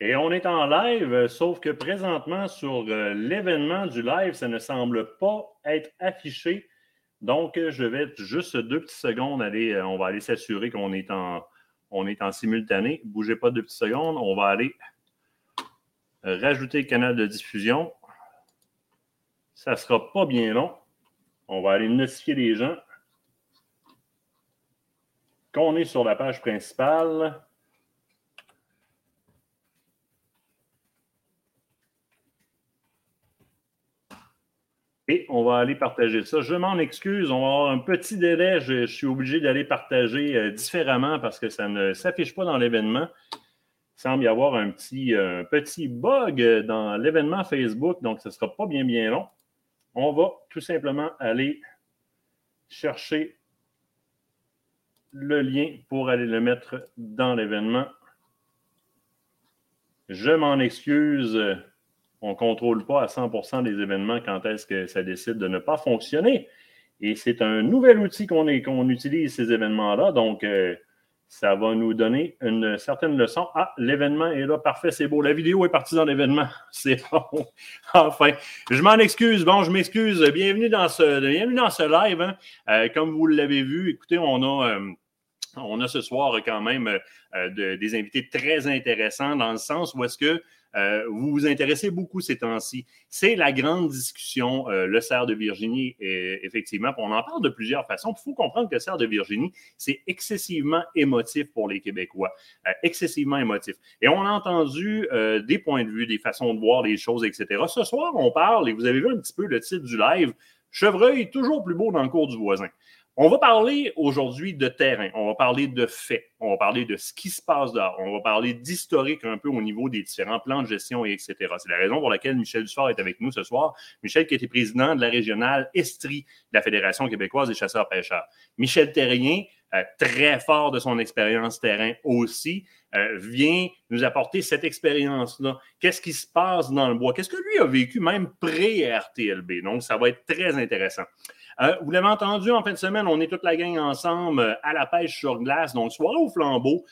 Et on est en live, sauf que présentement, sur euh, l'événement du live, ça ne semble pas être affiché. Donc, je vais juste deux petites secondes aller, euh, on va aller s'assurer qu'on est en, on est en simultané. Bougez pas deux petites secondes. On va aller rajouter le canal de diffusion. Ça ne sera pas bien long. On va aller notifier les gens qu'on est sur la page principale. On va aller partager ça. Je m'en excuse, on va avoir un petit délai. Je, suis obligé d'aller partager euh, différemment parce que ça ne s'affiche pas dans l'événement. Il semble y avoir un petit, euh, bug dans l'événement Facebook, donc ce ne sera pas bien long. On va tout simplement aller chercher le lien pour aller le mettre dans l'événement. Je m'en excuse on ne contrôle pas à 100% des événements quand est-ce que ça décide de ne pas fonctionner. Et c'est un nouvel outil qu'on utilise, ces événements-là. Donc, euh, ça va nous donner une certaine leçon. Ah, l'événement est là, parfait, c'est beau. La vidéo est partie dans l'événement. C'est bon. enfin, je m'en excuse. Bon, je m'excuse. Bienvenue dans ce, bienvenue dans ce live. Hein. Euh, comme vous l'avez vu, écoutez, on a. Euh, on a ce soir quand même des invités très intéressants dans le sens où est-ce que euh, vous vous intéressez beaucoup ces temps-ci. C'est la grande discussion, euh, le cerf de Virginie, effectivement. On en parle de plusieurs façons. Il faut comprendre que le cerf de Virginie, c'est excessivement émotif pour les Québécois. Euh, excessivement émotif. Et on a entendu des points de vue, des façons de voir les choses, etc. Ce soir, on parle, et vous avez vu un petit peu le titre du live, Chevreuil, toujours plus beau dans le cours du voisin. On va parler aujourd'hui de terrain, on va parler de faits, on va parler de ce qui se passe dehors, on va parler d'historique un peu au niveau des différents plans de gestion, et etc. C'est la raison pour laquelle Michel Dussard est avec nous ce soir. Michel qui était président de la régionale Estrie de la Fédération québécoise des chasseurs-pêcheurs. Michel Terrien, euh, très fort de son expérience terrain aussi, euh, vient nous apporter cette expérience-là. Qu'est-ce qui se passe dans le bois? Qu'est-ce que lui a vécu même pré-RTLB? Donc, ça va être très intéressant. Euh, vous l'avez entendu en fin de semaine, on est toute la gang ensemble euh, à la pêche sur glace. Donc, soirée au flambeau,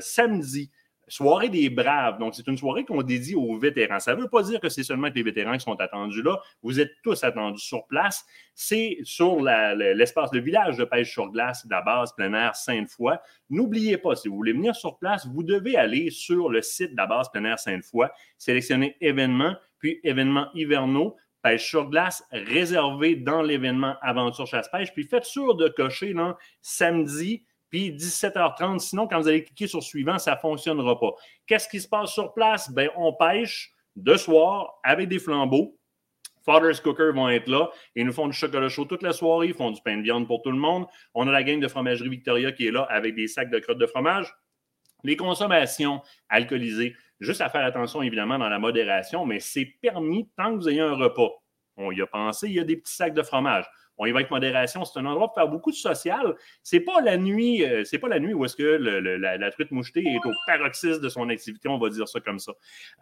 samedi. Soirée des Braves. Donc, c'est une soirée qu'on dédie aux vétérans. Ça ne veut pas dire que c'est seulement les vétérans qui sont attendus là. Vous êtes tous attendus sur place. C'est sur l'espace, de village de pêche sur glace de la base plein air Sainte-Foy. N'oubliez pas, si vous voulez venir sur place, vous devez aller sur le site de la base plein air Sainte-Foy, sélectionner événements, puis événements hivernaux pêche sur glace réservé dans l'événement Aventure Chasse-Pêche. Puis faites sûr de cocher là, samedi, puis 17h30. Sinon, quand vous allez cliquer sur suivant, ça ne fonctionnera pas. Qu'est-ce qui se passe sur place? Ben, on pêche de soir avec des flambeaux. Father's Cooker vont être là. Ils nous font du chocolat chaud toute la soirée. Ils font du pain de viande pour tout le monde. On a la gang de fromagerie Victoria qui est là avec des sacs de crottes de fromage. Les consommations alcoolisées, juste à faire attention évidemment dans la modération, mais c'est permis tant que vous ayez un repas. On y a pensé, il y a des petits sacs de fromage on y va avec modération. C'est un endroit pour faire beaucoup de social. C'est pas la nuit, euh, c'est pas la nuit où est-ce que la, truite mouchetée est au paroxysme de son activité, on va dire ça comme ça,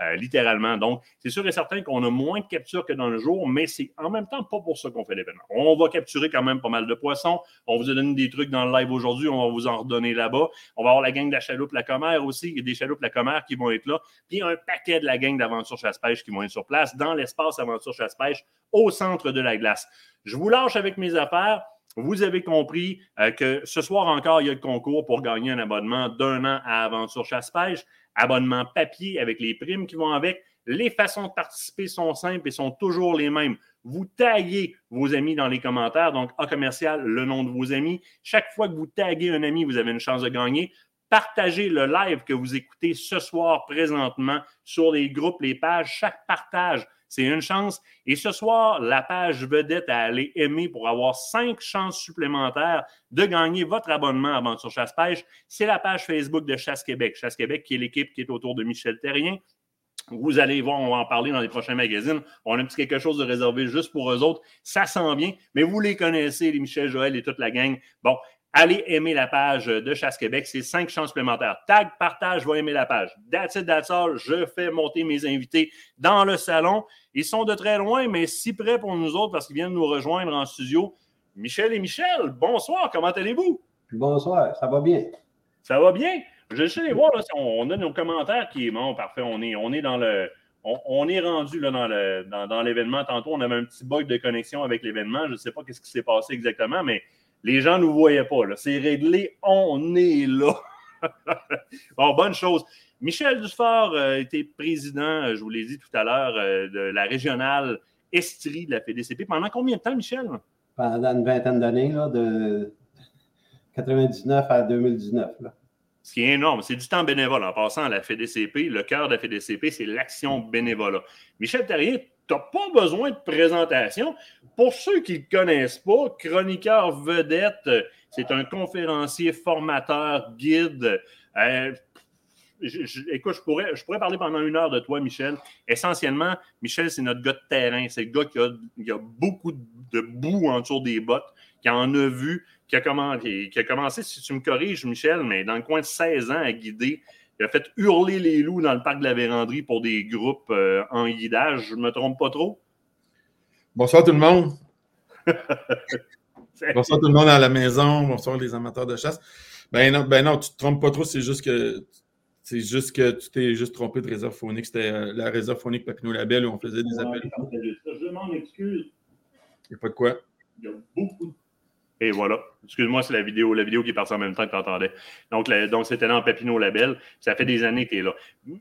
euh, littéralement. Donc, c'est sûr et certain qu'on a moins de captures que dans le jour, mais c'est en même temps pas pour ça qu'on fait l'événement. On va capturer quand même pas mal de poissons. On vous a donné des trucs dans le live aujourd'hui, on va vous en redonner là-bas. On va avoir la gang de la chaloupe La Commère aussi, il y a des chaloupes La Commère qui vont être là, puis un paquet de la gang d'Aventure Chasse-Pêche qui vont être sur place dans l'espace Aventure Chasse-Pêche au centre de la glace. Je vous lâche avec mes affaires. Vous avez compris euh, que ce soir encore, il y a le concours pour gagner un abonnement d'un an à Aventure Chasse-Pêche, abonnement papier avec les primes qui vont avec. Les façons de participer sont simples et sont toujours les mêmes. Vous taguez vos amis dans les commentaires, donc A commercial, le nom de vos amis. Chaque fois que vous taguez un ami, vous avez une chance de gagner. Partagez le live que vous écoutez ce soir présentement sur les groupes, les pages. Chaque partage, c'est une chance. Et ce soir, la page vedette à aller aimer pour avoir cinq chances supplémentaires de gagner votre abonnement à Aventure Chasse-Pêche. C'est la page Facebook de Chasse Québec. Chasse Québec, qui est l'équipe qui est autour de Michel Terrien. Vous allez voir, on va en parler dans les prochains magazines. On a un petit quelque chose de réservé juste pour eux autres. Ça sent bien, mais vous les connaissez, les Michel Joël et toute la gang. Bon, allez aimer la page de Chasse Québec. C'est cinq chances supplémentaires. Tag, partage, va aimer la page. That's it, that's all. Je fais monter mes invités dans le salon. Ils sont de très loin, mais si près pour nous autres parce qu'ils viennent nous rejoindre en studio. Michel et Michel, bonsoir, comment allez-vous? Bonsoir, ça va bien? Ça va bien? Je vais aller voir là, si on, a nos commentaires qui est bon, parfait. On est, on est dans le. On, est rendu là, dans, dans, l'événement. Tantôt, on avait un petit bug de connexion avec l'événement. Je ne sais pas ce qui s'est passé exactement, mais les gens ne nous voyaient pas. C'est réglé. On est là. bon, bonne chose. Michel Dufort a été président, je vous l'ai dit tout à l'heure, euh, de la régionale Estrie de la FDCP. Pendant combien de temps, Michel? Pendant une vingtaine d'années, de 99 à 2019. Ce qui est énorme, c'est du temps bénévole. En passant à la FDCP, le cœur de la FDCP, c'est l'action bénévolat. Michel Terrier, pas besoin de présentation. Pour ceux qui ne le connaissent pas, chroniqueur vedette, c'est un conférencier, formateur, guide. Euh, écoute, je pourrais, je pourrais parler pendant une heure de toi, Michel. Essentiellement, Michel, c'est notre gars de terrain. C'est le gars qui a, qui a beaucoup de boue autour des bottes, qui en a vu, qui a, commencé, qui a commencé, si tu me corriges, Michel, mais dans le coin de 16 ans à guider. Il a fait hurler les loups dans le parc de la Vérandrie pour des groupes euh, en guidage. Je ne me trompe pas trop? Bonsoir tout le monde. bonsoir tout le monde à la maison. Bonsoir les amateurs de chasse. Ben non, ben non tu ne te trompes pas trop. C'est juste que c'est juste que tu t'es juste trompé de réserve phonique. C'était euh, la réserve phonique Papineau Label où on faisait des appels. Je m'en excuse. Il n'y a pas de quoi. Il y a beaucoup de et voilà. Excuse-moi, c'est la vidéo, la vidéo qui est partie en même temps que tu entendais. Donc, donc c'était dans Papineau Label. Ça fait des années qu'il est là.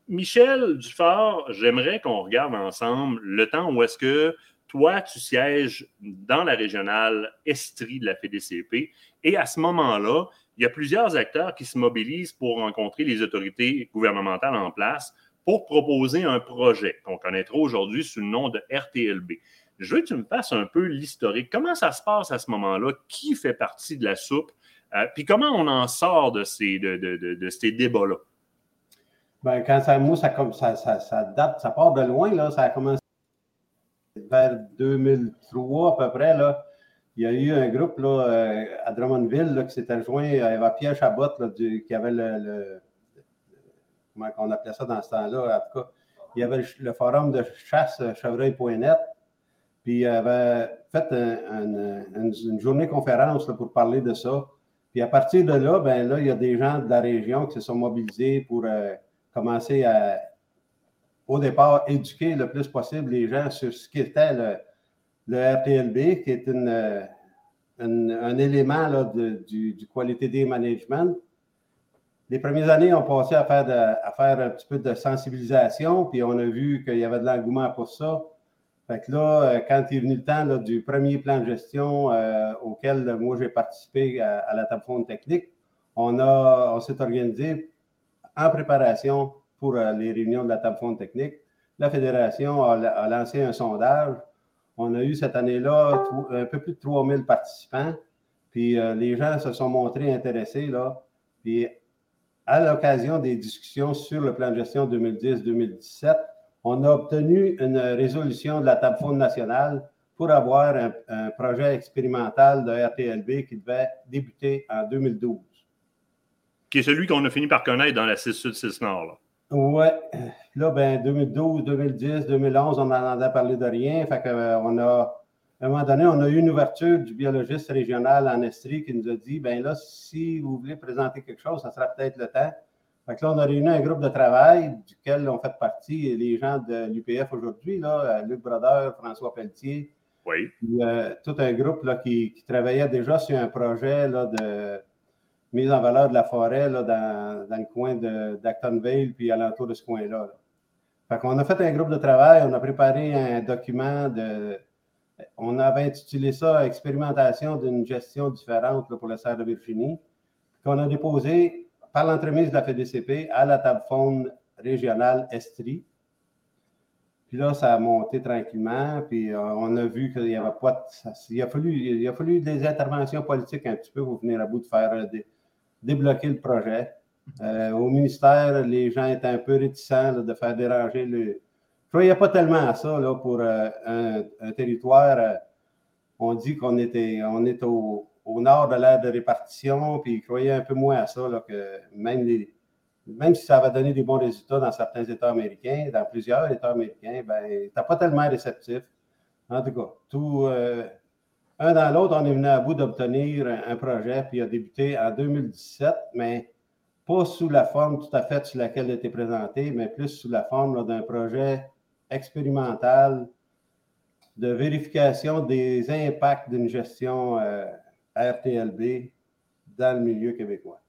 Michel Dufort, j'aimerais qu'on regarde ensemble le temps où est-ce que toi, tu sièges dans la régionale Estrie de la FDCP. Et à ce moment-là, il y a plusieurs acteurs qui se mobilisent pour rencontrer les autorités gouvernementales en place pour proposer un projet qu'on connaîtra aujourd'hui sous le nom de RTLB. Je veux que tu me fasses un peu l'historique. Comment ça se passe à ce moment-là? Qui fait partie de la soupe? Euh, puis comment on en sort de ces, de, de, ces débats-là? Ben, quand ça, moi, ça, ça, ça, date, ça part de loin, là. Ça a commencé vers 2003 à peu près, là. Il y a eu un groupe là, euh, à Drummondville qui s'était rejoint. Il y avait Pierre Chabot qui avait le, Comment on appelait ça dans ce temps-là? En tout cas, il y avait le forum de chasse euh, chevreuil.net. Puis il avait fait une journée conférence pour parler de ça. Puis à partir de là, ben là, il y a des gens de la région qui se sont mobilisés pour euh, commencer à, au départ, éduquer le plus possible les gens sur ce qu'était le, le RTLB, qui est une, un élément là, du, du qualité day management. Les premières années, on passait à faire, à faire un petit peu de sensibilisation, puis on a vu qu'il y avait de l'engouement pour ça. Fait que là, euh, quand est venu le temps du premier plan de gestion euh, auquel moi j'ai participé à, la table fonde technique, on, on s'est organisé en préparation pour euh, les réunions de la table fonde technique. La fédération a, lancé un sondage. On a eu cette année-là un peu plus de 3000 participants. Puis les gens se sont montrés intéressés. Là. Puis à l'occasion des discussions sur le plan de gestion 2010-2017, on a obtenu une résolution de la table fonde nationale pour avoir un, projet expérimental de RTLB qui devait débuter en 2012. Qui est celui qu'on a fini par connaître dans la 6 Sud, 6 Nord. Oui. Là, ben, 2012, 2010, 2011, on n'en a parlé de rien. Fait que, euh, on a, à un moment donné, on a eu une ouverture du biologiste régional en Estrie qui nous a dit ben là, si vous voulez présenter quelque chose, ça sera peut-être le temps là, on a réuni un groupe de travail duquel on fait partie les gens de l'UPF aujourd'hui, euh, Luc Brodeur, François Pelletier. Oui. Euh, tout un groupe là, qui, travaillait déjà sur un projet là, de mise en valeur de la forêt là, dans, le coin d'Actonville, puis alentour de ce coin-là. Fait qu'on a fait un groupe de travail, on a préparé un document de. On avait intitulé ça Expérimentation d'une gestion différente pour le serre de Virginie, qu'on a déposé par l'entremise de la FEDCP à la table fonde régionale Estrie. Puis là, ça a monté tranquillement, puis euh, on a vu qu'il y avait pas de, il, a fallu, il a fallu des interventions politiques un petit peu pour venir à bout de faire euh, débloquer le projet. Euh, au ministère, les gens étaient un peu réticents de faire déranger le. Je ne croyais pas tellement à ça là, pour un, territoire. on dit qu'on était, on est au, au nord de l'aire de répartition, puis ils croyaient un peu moins à ça, que même, même si ça va donner des bons résultats dans certains États américains, dans plusieurs États américains, ben, tu pas tellement réceptif. En tout cas, tout, euh, un dans l'autre, on est venu à bout d'obtenir un, projet, puis il a débuté en 2017, mais pas sous la forme tout à fait sur laquelle elle a été présentée, mais plus sous la forme d'un projet expérimental de vérification des impacts d'une gestion euh, RTLB dans le milieu québécois.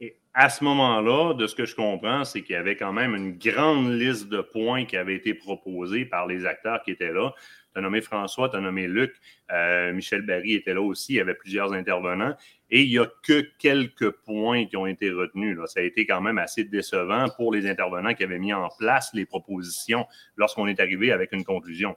Et à ce moment-là, de ce que je comprends, c'est qu'il y avait quand même une grande liste de points qui avaient été proposés par les acteurs qui étaient là. Tu as nommé François, tu as nommé Luc, euh, Michel Barry était là aussi, il y avait plusieurs intervenants. Et il n'y a que quelques points qui ont été retenus. Ça a été quand même assez décevant pour les intervenants qui avaient mis en place les propositions lorsqu'on est arrivé avec une conclusion.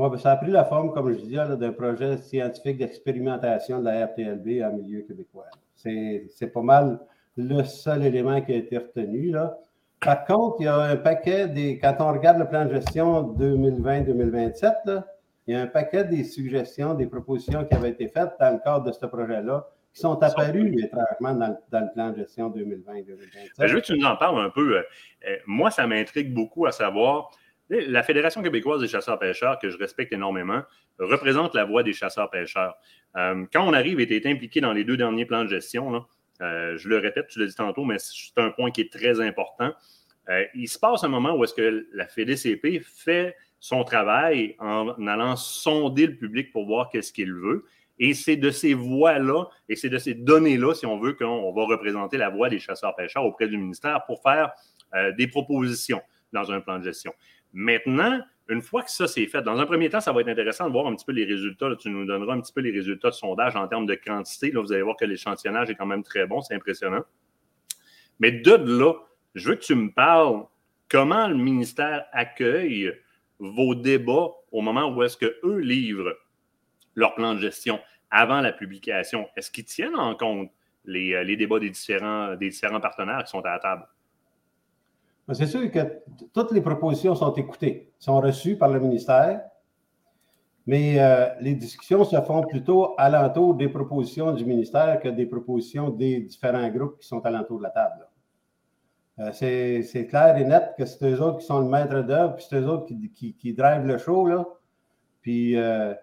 Oui, ben, ça a pris la forme, comme je disais, d'un projet scientifique d'expérimentation de la RTLB en milieu québécois. C'est pas mal le seul élément qui a été retenu. Là. Par contre, il y a un paquet des. Quand on regarde le plan de gestion 2020-2027, il y a un paquet des suggestions, des propositions qui avaient été faites dans le cadre de ce projet-là qui sont apparues étrangement dans, dans, le plan de gestion 2020-2027. Ben, je veux que tu nous en parles un peu. Euh, euh, moi, ça m'intrigue beaucoup à savoir la Fédération québécoise des chasseurs-pêcheurs, que je respecte énormément, représente la voix des chasseurs-pêcheurs. Euh, quand on arrive et est impliqué dans les deux derniers plans de gestion, euh, je le répète, tu l'as dit tantôt, mais c'est un point qui est très important. Euh, il se passe un moment où est-ce que la FEDCP fait son travail en allant sonder le public pour voir qu'est-ce qu'il veut. Et c'est de ces voix-là et c'est de ces données-là, si on veut, qu'on va représenter la voix des chasseurs-pêcheurs auprès du ministère pour faire des propositions dans un plan de gestion. Maintenant, une fois que ça c'est fait, dans un premier temps, ça va être intéressant de voir un petit peu les résultats. tu nous donneras un petit peu les résultats de sondage en termes de quantité. Là, vous allez voir que l'échantillonnage est quand même très bon, c'est impressionnant. Mais de là, je veux que tu me parles comment le ministère accueille vos débats au moment où est-ce qu'eux livrent leur plan de gestion avant la publication. Est-ce qu'ils tiennent en compte les, euh, les débats des différents, des différents partenaires qui sont à la table? C'est sûr que toutes les propositions sont écoutées, sont reçues par le ministère, mais euh, les discussions se font plutôt alentour des propositions du ministère que des propositions des différents groupes qui sont alentour de la table. Euh, c'est clair et net que c'est eux autres qui sont le maître d'œuvre, puis c'est eux autres qui, drivent le show. Puis euh,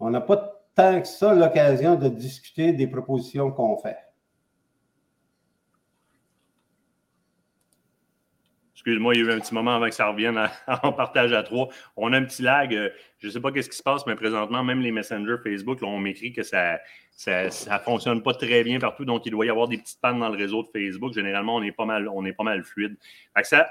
on n'a pas tant que ça l'occasion de discuter des propositions qu'on fait. Excuse-moi, il y a eu un petit moment avant que ça revienne en partage à trois. On a un petit lag. Euh, je ne sais pas qu'est-ce qui se passe, mais présentement, même les messengers Facebook, là, on m'écrit que ça ne ça, fonctionne pas très bien partout. Donc, il doit y avoir des petites pannes dans le réseau de Facebook. Généralement, on est pas mal, on est pas mal fluide. ça,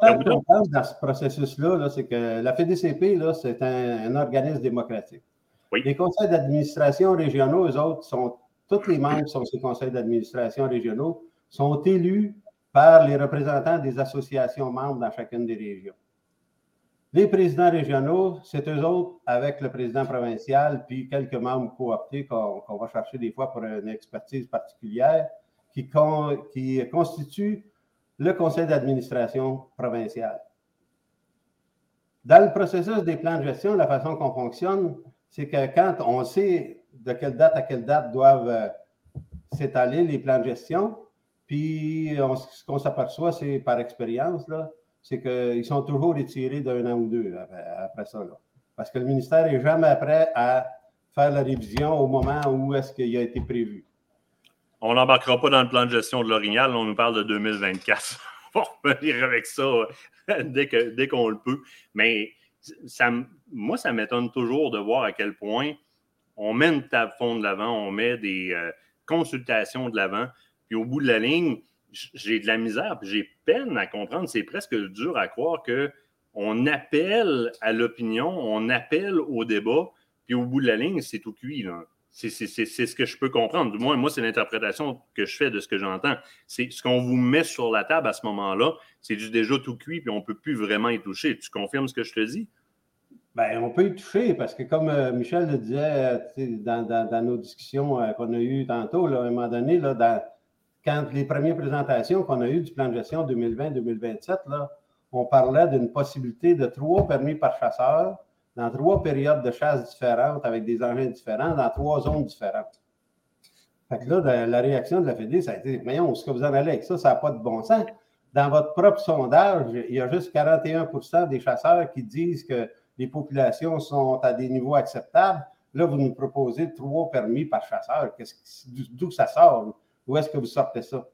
dans ce processus-là, c'est que la FEDCP, c'est un, organisme démocratique. Les conseils d'administration régionaux, eux autres, sont tous les membres sont ces conseils d'administration régionaux, sont élus par les représentants des associations membres dans chacune des régions. Les présidents régionaux, c'est eux autres, avec le président provincial, puis quelques membres cooptés qu'on va chercher des fois pour une expertise particulière, qui, qui constituent le conseil d'administration provincial. Dans le processus des plans de gestion, la façon qu'on fonctionne, c'est que quand on sait de quelle date à quelle date doivent euh, s'étaler les plans de gestion, puis, ce qu'on s'aperçoit, c'est par expérience, c'est qu'ils sont toujours étirés d'un an ou deux après, ça. Parce que le ministère n'est jamais prêt à faire la révision au moment où est-ce qu'il a été prévu. On n'embarquera pas dans le plan de gestion de l'Orignal, on nous parle de 2024. on va revenir avec ça dès, que, dès qu'on le peut. Mais ça, moi, ça m'étonne toujours de voir à quel point on met une table fond de l'avant, on met des euh, consultations de l'avant. Puis au bout de la ligne, j'ai de la misère, puis j'ai peine à comprendre. C'est presque dur à croire qu'on appelle à l'opinion, on appelle au débat, puis au bout de la ligne, c'est tout cuit. C'est ce que je peux comprendre. Du moins, moi, c'est l'interprétation que je fais de ce que j'entends. C'est ce qu'on vous met sur la table à ce moment-là, c'est déjà tout cuit, puis on ne peut plus vraiment y toucher. Tu confirmes ce que je te dis? Bien, on peut y toucher parce que, comme euh, Michel le disait euh, dans, nos discussions euh, qu'on a eues tantôt, à un moment donné, là, dans, quand les premières présentations qu'on a eues du plan de gestion 2020-2027, on parlait d'une possibilité de trois permis par chasseur dans trois périodes de chasse différentes avec des engins différents dans trois zones différentes. Fait que là, la réaction de la Fédé, ça a été Mais ce que vous en allez avec ça, ça n'a pas de bon sens. Dans votre propre sondage, il y a juste 41% des chasseurs qui disent que les populations sont à des niveaux acceptables. Là, vous nous proposez trois permis par chasseur. D'où ça sort? Où est-ce que vous sortez ça?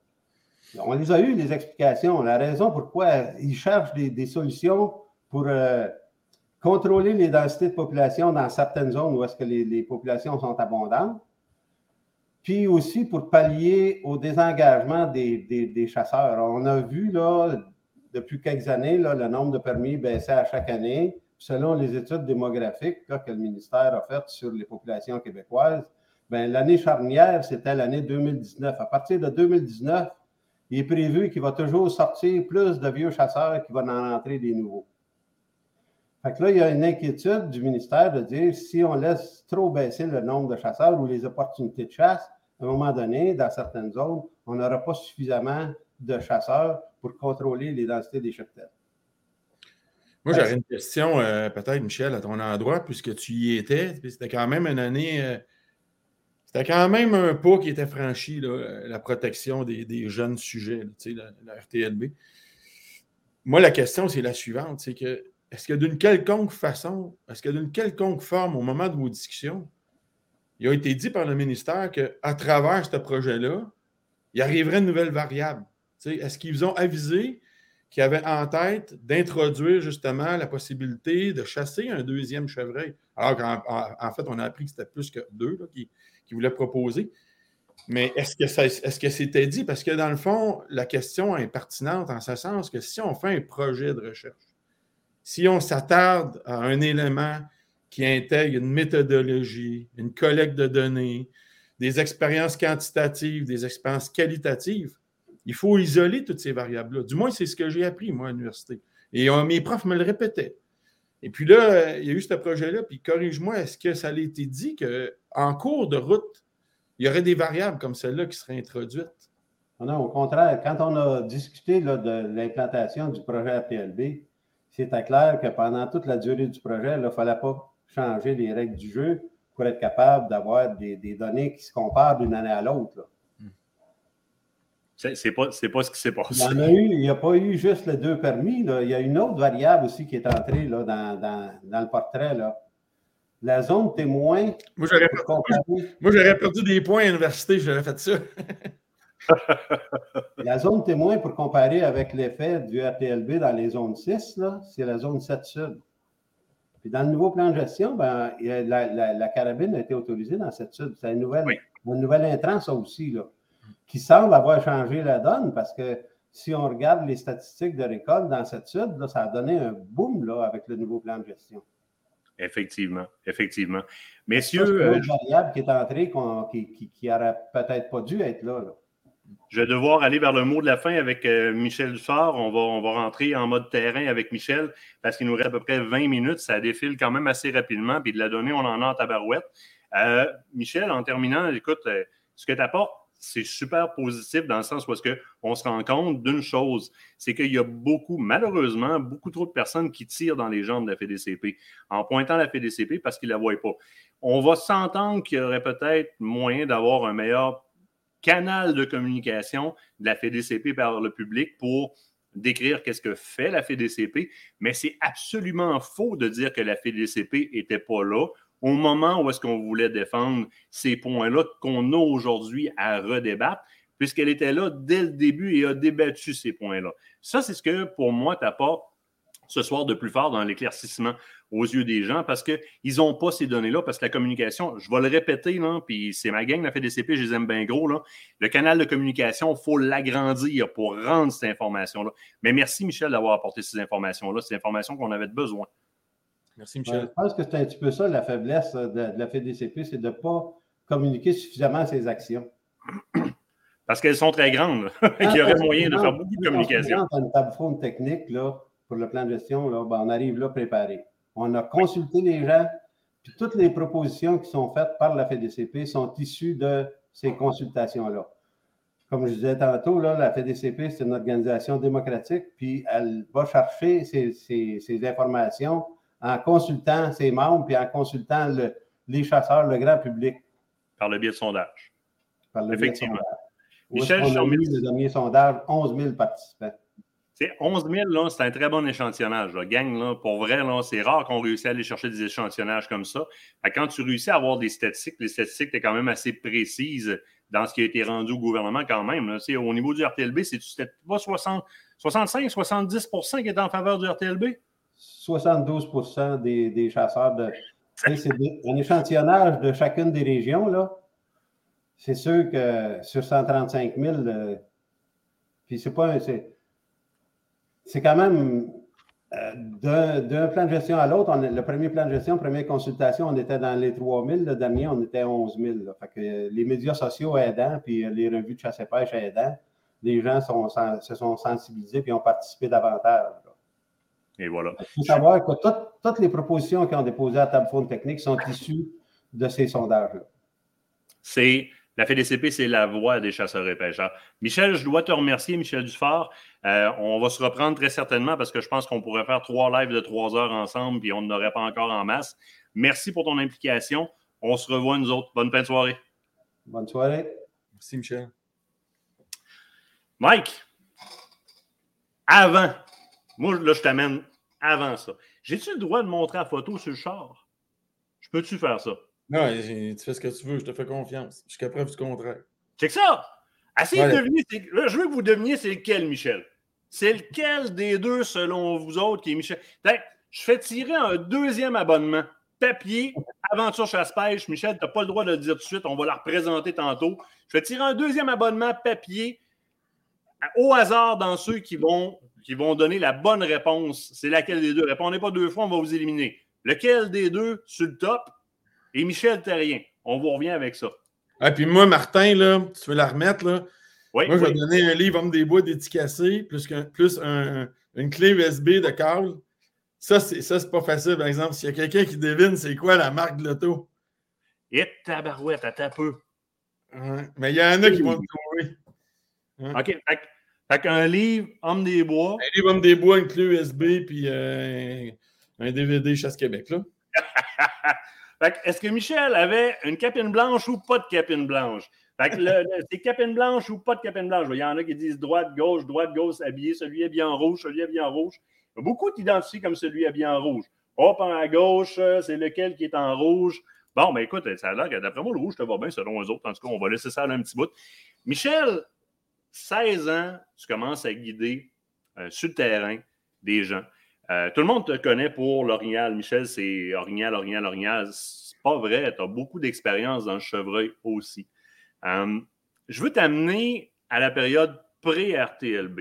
On les a eu, les explications. La raison pourquoi ils cherchent des, solutions pour euh, contrôler les densités de population dans certaines zones où est-ce que les, populations sont abondantes, puis aussi pour pallier au désengagement des, chasseurs. On a vu là, depuis quelques années là, le nombre de permis baisser à chaque année. Selon les études démographiques que le ministère a faites sur les populations québécoises, l'année charnière, c'était l'année 2019. À partir de 2019, il est prévu qu'il va toujours sortir plus de vieux chasseurs qu'il va en entrer des nouveaux. Fait que là, il y a une inquiétude du ministère de dire si on laisse trop baisser le nombre de chasseurs ou les opportunités de chasse, à un moment donné, dans certaines zones, on n'aura pas suffisamment de chasseurs pour contrôler les densités des cheptels. Moi, j'aurais une question, euh, peut-être, Michel, à ton endroit, puisque tu y étais. C'était quand même une année. Euh, c'était quand même un pas qui était franchi, euh, la protection des, jeunes sujets, la, la, RTLB. Moi, la question, c'est la suivante c'est que est-ce que d'une quelconque façon, est-ce que d'une quelconque forme, au moment de vos discussions, il a été dit par le ministère qu'à travers ce projet-là, il arriverait une nouvelle variable? Est-ce qu'ils ont avisé qu'ils avaient en tête d'introduire justement la possibilité de chasser un deuxième chevreuil? Alors qu'en fait, on a appris que c'était plus que deux qui, voulaient proposer. Mais est-ce que c'était dit? Parce que dans le fond, la question est pertinente en ce sens que si on fait un projet de recherche, si on s'attarde à un élément qui intègre une méthodologie, une collecte de données, des expériences quantitatives, des expériences qualitatives, il faut isoler toutes ces variables-là. Du moins, c'est ce que j'ai appris, moi, à l'université. Et euh, mes profs me le répétaient. Et puis là, il y a eu ce projet-là, puis corrige-moi, est-ce que ça a été dit qu'en cours de route, il y aurait des variables comme celle-là qui seraient introduites? Non, au contraire, quand on a discuté de l'implantation du projet RTLB, c'était clair que pendant toute la durée du projet, il ne fallait pas changer les règles du jeu pour être capable d'avoir des, données qui se comparent d'une année à l'autre. Ce n'est pas, pas, ce qui s'est passé. Il n'y a, pas eu juste les deux permis. Il y a une autre variable aussi qui est entrée là, dans, le portrait. Là. La zone témoin. Moi, j'aurais perdu, des points à l'université, j'aurais fait ça. la zone témoin, pour comparer avec l'effet du RTLB dans les zones 6, c'est la zone 7 sud. Puis dans le nouveau plan de gestion, ben, la, carabine a été autorisée dans cette sud. C'est une nouvelle, une nouvelle intrant, ça aussi, là, qui semble avoir changé la donne parce que si on regarde les statistiques de récolte dans cette sud, là, ça a donné un boom là, avec le nouveau plan de gestion. Effectivement, effectivement. Messieurs. C'est une euh, variable qui est entrée qui n'aurait peut-être pas dû être là. là. Je vais devoir aller vers le mot de la fin avec euh, Michel Dussard. On va, on va rentrer en mode terrain avec Michel parce qu'il nous reste à peu près 20 minutes. Ça défile quand même assez rapidement. Puis de la donnée, on en a en tabarouette. Euh, Michel, en terminant, écoute, euh, ce que tu apportes, c'est super positif dans le sens où est-ce qu'on se rend compte d'une chose, c'est qu'il y a beaucoup, malheureusement, beaucoup trop de personnes qui tirent dans les jambes de la FDCP en pointant la FDCP parce qu'ils ne la voient pas. On va s'entendre qu'il y aurait peut-être moyen d'avoir un meilleur canal de communication de la FEDCP par le public pour décrire qu'est-ce que fait la FEDCP, mais c'est absolument faux de dire que la FEDCP n'était pas là au moment où est-ce qu'on voulait défendre ces points-là qu'on a aujourd'hui à redébattre, puisqu'elle était là dès le début et a débattu ces points-là. Ça, c'est ce que, pour moi, t'apporte ce soir de plus fort dans l'éclaircissement aux yeux des gens parce qu'ils n'ont pas ces données-là, parce que la communication, je vais le répéter, puis c'est ma gang, la FDCP, je les aime bien gros. Le canal de communication, il faut l'agrandir pour rendre cette information-là. Mais merci, Michel, d'avoir apporté ces informations-là, ces informations qu'on avait besoin. Merci, Michel. je pense que c'est un petit peu ça, la faiblesse de, la FDCP, c'est de ne pas communiquer suffisamment ses actions. Parce qu'elles sont très grandes. Il y aurait moyen de faire beaucoup de communication. Dans une table technique, là, pour le plan de gestion, là, ben, on arrive là préparé. On a consulté les gens, puis toutes les propositions qui sont faites par la FEDCP sont issues de ces consultations-là. Comme je disais tantôt, là, la FEDCP, c'est une organisation démocratique, puis elle va chercher ces, informations en consultant ses membres, puis en consultant les chasseurs, le grand public. Par le biais de sondage. Par le Effectivement. Biais de sondage. Michel, on a mis le dernier sondage, 11 000 participants. 11 000, c'est un très bon échantillonnage. Gang, là, pour vrai, c'est rare qu'on réussisse à aller chercher des échantillonnages comme ça. Quand tu réussis à avoir des statistiques, les statistiques, sont quand même assez précises dans ce qui a été rendu au gouvernement quand même. Au niveau du RTLB, c'était pas 60, 65-70% qui étaient en faveur du RTLB? 72 des, des chasseurs de. C'est un échantillonnage de chacune des régions, là. C'est sûr que sur 135 000, euh, puis c'est pas. C'est quand même. Euh, d'un plan de gestion à l'autre, le premier plan de gestion, première consultation, on était dans les 3 000. Le dernier, on était à 11 000. Fait que les médias sociaux aidant, puis les revues de chasse et pêche aidant, les gens se sont sensibilisés et ont participé davantage. Et voilà. Il faut savoir que toutes, les propositions qui ont déposées à table faune technique sont issues de ces sondages-là. C'est la FDCP, c'est la voix des chasseurs et pêcheurs. Michel, je dois te remercier, Michel Dufort. Euh, on va se reprendre très certainement parce que je pense qu'on pourrait faire trois lives de trois heures ensemble et on n'aurait pas encore en masse. Merci pour ton implication. On se revoit, nous autres. Bonne fin de soirée. Bonne soirée. Merci, Michel. Mike, avant, moi, là, je t'amène avant ça. J'ai-tu le droit de montrer la photo sur le char? Je peux-tu faire ça? Non, tu fais ce que tu veux, je te fais confiance. Jusqu'à preuve du contraire. C'est que ça! Essayez de deviner. Là, je veux que vous deviniez c'est lequel, Michel? C'est lequel des deux, selon vous autres, qui est Michel? Je fais tirer un deuxième abonnement. Papier, aventure chasse-pêche. Michel, tu n'as pas le droit de le dire tout de suite. On va la représenter tantôt. Je fais tirer un deuxième abonnement papier au hasard dans ceux qui vont, qui vont donner la bonne réponse. C'est laquelle des deux? Répondez pas deux fois, on va vous éliminer. Lequel des deux sur le top? Et Michel Terrien. On vous revient avec ça. Ah, puis moi, Martin, là, tu veux la remettre, là? moi, je vais donner un livre Homme des bois dédicacé, plus, plus une clé USB de Carl. Ça, c'est, ça, c'est pas facile, par exemple. S'il y a quelqu'un qui devine c'est quoi la marque de l'auto. Et tabarouette, à peu. mais il y en a qui vont le trouver. Hein? OK. Fait, qu'un livre, Homme des Bois. Un livre, Homme des Bois, une clé USB, puis euh, un DVD Chasse Québec, là. fait est-ce que Michel avait une capine blanche ou pas de capine blanche? Fait que c'est capine blanche ou pas de capine blanche? Il y en a qui disent droite, gauche, droite, gauche, habillé, celui est bien en rouge, celui est bien en rouge. Il y a beaucoup t'identifient comme celui est bien en rouge. Hop, à gauche, c'est lequel qui est en rouge? Bon, mais écoute, ça a l'air que d'après moi, le rouge te va bien selon eux autres. En tout cas, on va laisser ça là un petit bout. Michel, 16 ans, tu commences à guider euh, sur le terrain des gens. Euh, tout le monde te connaît pour l'orignal. Michel, c'est orignal, orignal, orignal. C'est pas vrai. Tu as beaucoup d'expérience dans le chevreuil aussi. Euh, je veux t'amener à la période pré-RTLB.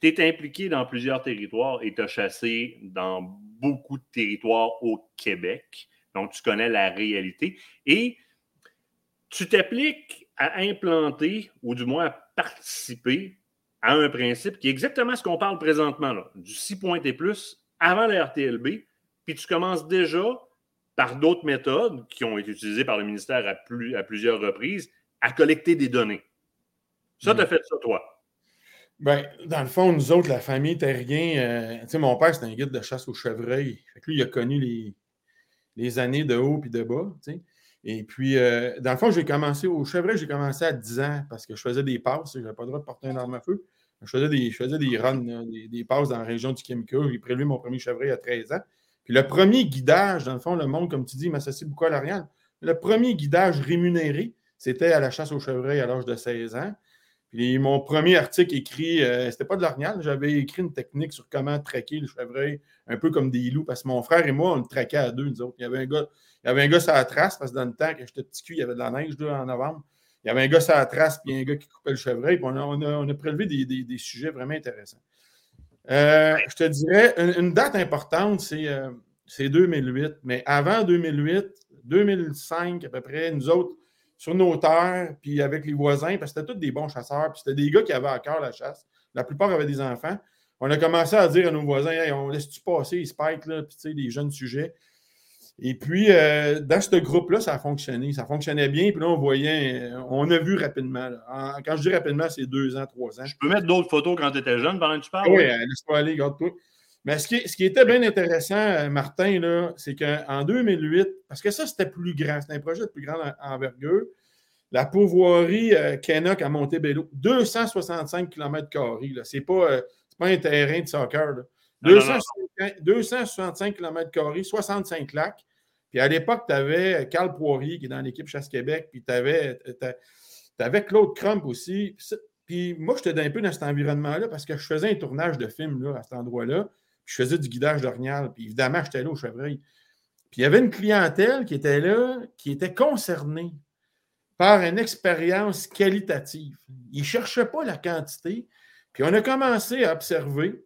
Tu es impliqué dans plusieurs territoires et tu as chassé dans beaucoup de territoires au Québec. Donc, tu connais la réalité. Et tu t'appliques à implanter, ou du moins à participer à un principe qui est exactement ce qu'on parle présentement, là, du 6 points et plus avant la RTLB, puis tu commences déjà par d'autres méthodes qui ont été utilisées par le ministère à, plus, à plusieurs reprises à collecter des données. Ça, tu as mm. fait ça, toi? Bien, dans le fond, nous autres, la famille Terrien, euh, tu sais, mon père, c'était un guide de chasse au chevreuil. Fait lui, il a connu les, les années de haut puis de bas, tu sais. Et puis, euh, dans le fond, j'ai commencé au chevreuil, j'ai commencé à 10 ans parce que je faisais des passes, je n'avais pas le droit de porter une arme à feu. Je faisais des, je des runs, des, passes dans la région du Kimika. J'ai prélevé mon premier chevreuil à 13 ans. Puis le premier guidage, dans le fond, le monde, comme tu dis, m'associe beaucoup à l'Ariane. Le premier guidage rémunéré, c'était à la chasse au chevreuil à l'âge de 16 ans. Mon premier article écrit, euh, c'était pas de l'orignal, j'avais écrit une technique sur comment traquer le chevreuil, un peu comme des loups, parce que mon frère et moi, on le traquait à deux, nous autres. Il y avait un gars, il y avait un gars sur la trace, parce que dans le temps, quand j'étais petit cul, il y avait de la neige en novembre. Il y avait un gars sur la trace, puis un gars qui coupait le chevreuil, puis on a, prélevé des, sujets vraiment intéressants. Euh, je te dirais, une, date importante, c'est 2008, euh, mais avant 2008, 2005 à peu près, nous autres, sur nos terres, puis avec les voisins, parce que c'était tous des bons chasseurs, puis c'était des gars qui avaient à cœur la chasse. La plupart avaient des enfants. On a commencé à dire à nos voisins, hey, on laisse-tu passer les spikes, là, puis tu sais, les jeunes sujets. Et puis, euh, dans ce groupe-là, ça a fonctionné. Ça fonctionnait bien. Puis là, on voyait, on a vu rapidement. quand je dis rapidement, c'est deux ans, trois ans. Je peux mettre d'autres photos quand tu étais jeune pendant que tu parles? Oui, euh, laisse-moi aller, garde-toi. Mais ce qui, était bien intéressant, euh, Martin, c'est qu'en 2008, parce que ça, c'était plus grand, c'était un projet de plus grande envergure, la pouvoirie euh, à Montebello, 265 km. Ce n'est pas, pas un terrain de soccer. 265 km, 65 lacs. Puis à l'époque, tu avais Carl Poirier qui est dans l'équipe Chasse-Québec, puis tu avais, Tu avais Claude Crump aussi. Puis moi, j'étais un peu dans cet environnement-là parce que je faisais un tournage de film là, à cet endroit-là. Je faisais du guidage d'orignal. Puis évidemment, j'étais là au chevreuil. Puis il y avait une clientèle qui était là, qui était concernée par une expérience qualitative. Ils ne cherchaient pas la quantité. Puis on a commencé à observer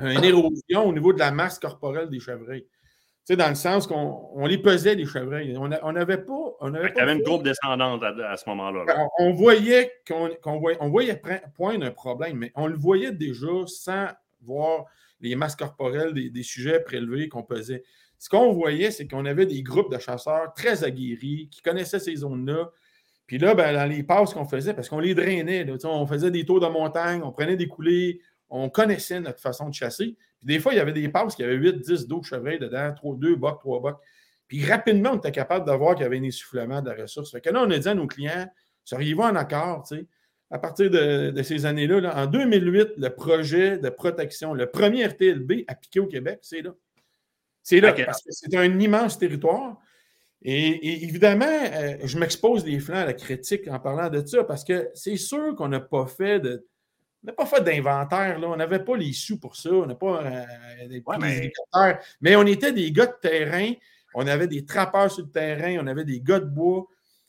une érosion au niveau de la masse corporelle des chevreuils. Tu sais, dans le sens qu'on les pesait, les chevreuils. On n'avait pas. On avait Il y avait une courbe descendante à, ce moment-là. On, voyait qu'on voyait, on voyait poindre un problème, mais on le voyait déjà sans voir les masses corporelles des, sujets prélevés qu'on pesait. Ce qu'on voyait, c'est qu'on avait des groupes de chasseurs très aguerris qui connaissaient ces zones-là, puis là, ben, dans les passes qu'on faisait, parce qu'on les drainait, on faisait des tours de montagne, on prenait des coulées, on connaissait notre façon de chasser. Puis des fois, il y avait des passes qui avaient 8, 10, 12 chevreuils dedans, 3, 2 bocs, 3 bocs. Puis rapidement, on était capable de voir qu'il y avait un essoufflement de la ressource. Fait que là, on a dit à nos clients, seriez-vous en accord, tu sais, à partir de, ces années-là, en 2008, le projet de protection, le premier RTLB appliqué au Québec, c'est là. C'est là, parce que c'est un immense territoire. Et, évidemment, euh, je m'expose les flancs à la critique en parlant de ça parce que c'est sûr qu'on n'a pas fait de. n'a pas fait d'inventaire, là. On n'avait pas les sous pour ça. On n'a pas euh, des mais... mais on était des gars de terrain. On avait des trappeurs sur le terrain. On avait des gars de bois.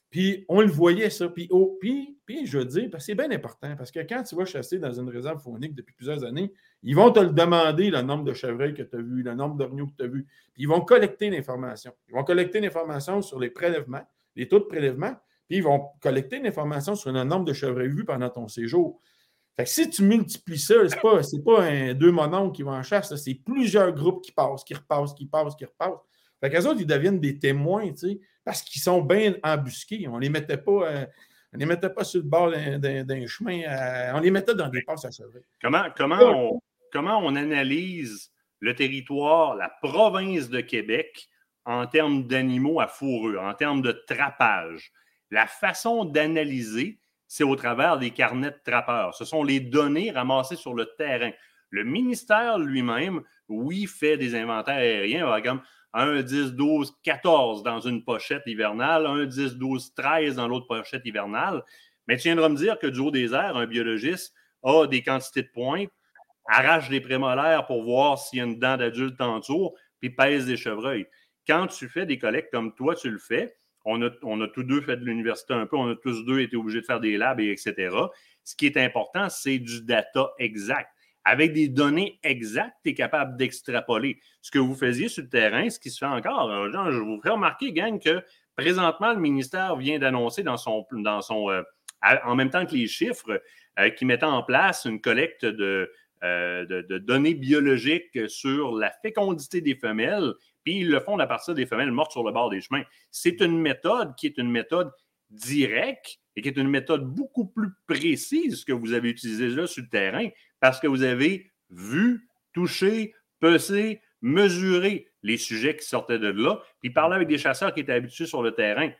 Puis on le voyait, ça. Puis, oh, puis, je veux dire, c'est bien important parce que quand tu vas chasser dans une réserve faunique depuis plusieurs années, ils vont te le demander, le nombre de chevreuils que tu as vu, le nombre d'orignaux que tu as vu. Puis ils vont collecter l'information. Ils vont collecter l'information sur les prélèvements, les taux de prélèvement, puis ils vont collecter l'information sur le nombre de chevreuils vus pendant ton séjour. Fait que si tu multiplies ça, ce n'est pas, pas un, deux mononcles qui vont en chasse, c'est plusieurs groupes qui passent, qui repassent, qui passent, qui repassent. Fait qu'eux autres, ils deviennent des témoins, tu sais, parce qu'ils sont bien embusqués. On ne les mettait pas. Euh, on les mettait pas sur le bord d'un chemin. Euh, on les mettait dans des passes à chevreuil. Comment, comment, on, comment on analyse le territoire, la province de Québec en termes d'animaux à fourrure, en termes de trappage? La façon d'analyser, c'est au travers des carnets de trappeurs. Ce sont les données ramassées sur le terrain. Le ministère lui-même, oui, fait des inventaires aériens, comme 1, 10, 12, 14 dans une pochette hivernale, 1, 10, 12, 13 dans l'autre pochette hivernale. Mais tu viendras me dire que du haut des airs, un biologiste a des quantités de points, arrache des prémolaires pour voir s'il y a une dent d'adulte en dessous, puis pèse des chevreuils. Quand tu fais des collectes comme toi, tu le fais, on a, on a tous deux fait de l'université un peu, on a tous deux été obligés de faire des labs, et etc. Ce qui est important, c'est du data exact avec des données exactes, tu es capable d'extrapoler. Ce que vous faisiez sur le terrain, ce qui se fait encore, euh, je vous ferai remarquer, gang, que présentement, le ministère vient d'annoncer dans son, dans son euh, en même temps que les chiffres, euh, qui mettent en place une collecte de, de, données biologiques sur la fécondité des femelles, puis ils le font à partir des femelles mortes sur le bord des chemins. C'est une méthode qui est une méthode directe et qui est une méthode beaucoup plus précise que vous avez utilisée là sur le terrain, parce que vous avez vu, touché, pesé, mesuré les sujets qui sortaient de là, puis parler avec des chasseurs qui étaient habitués sur le terrain.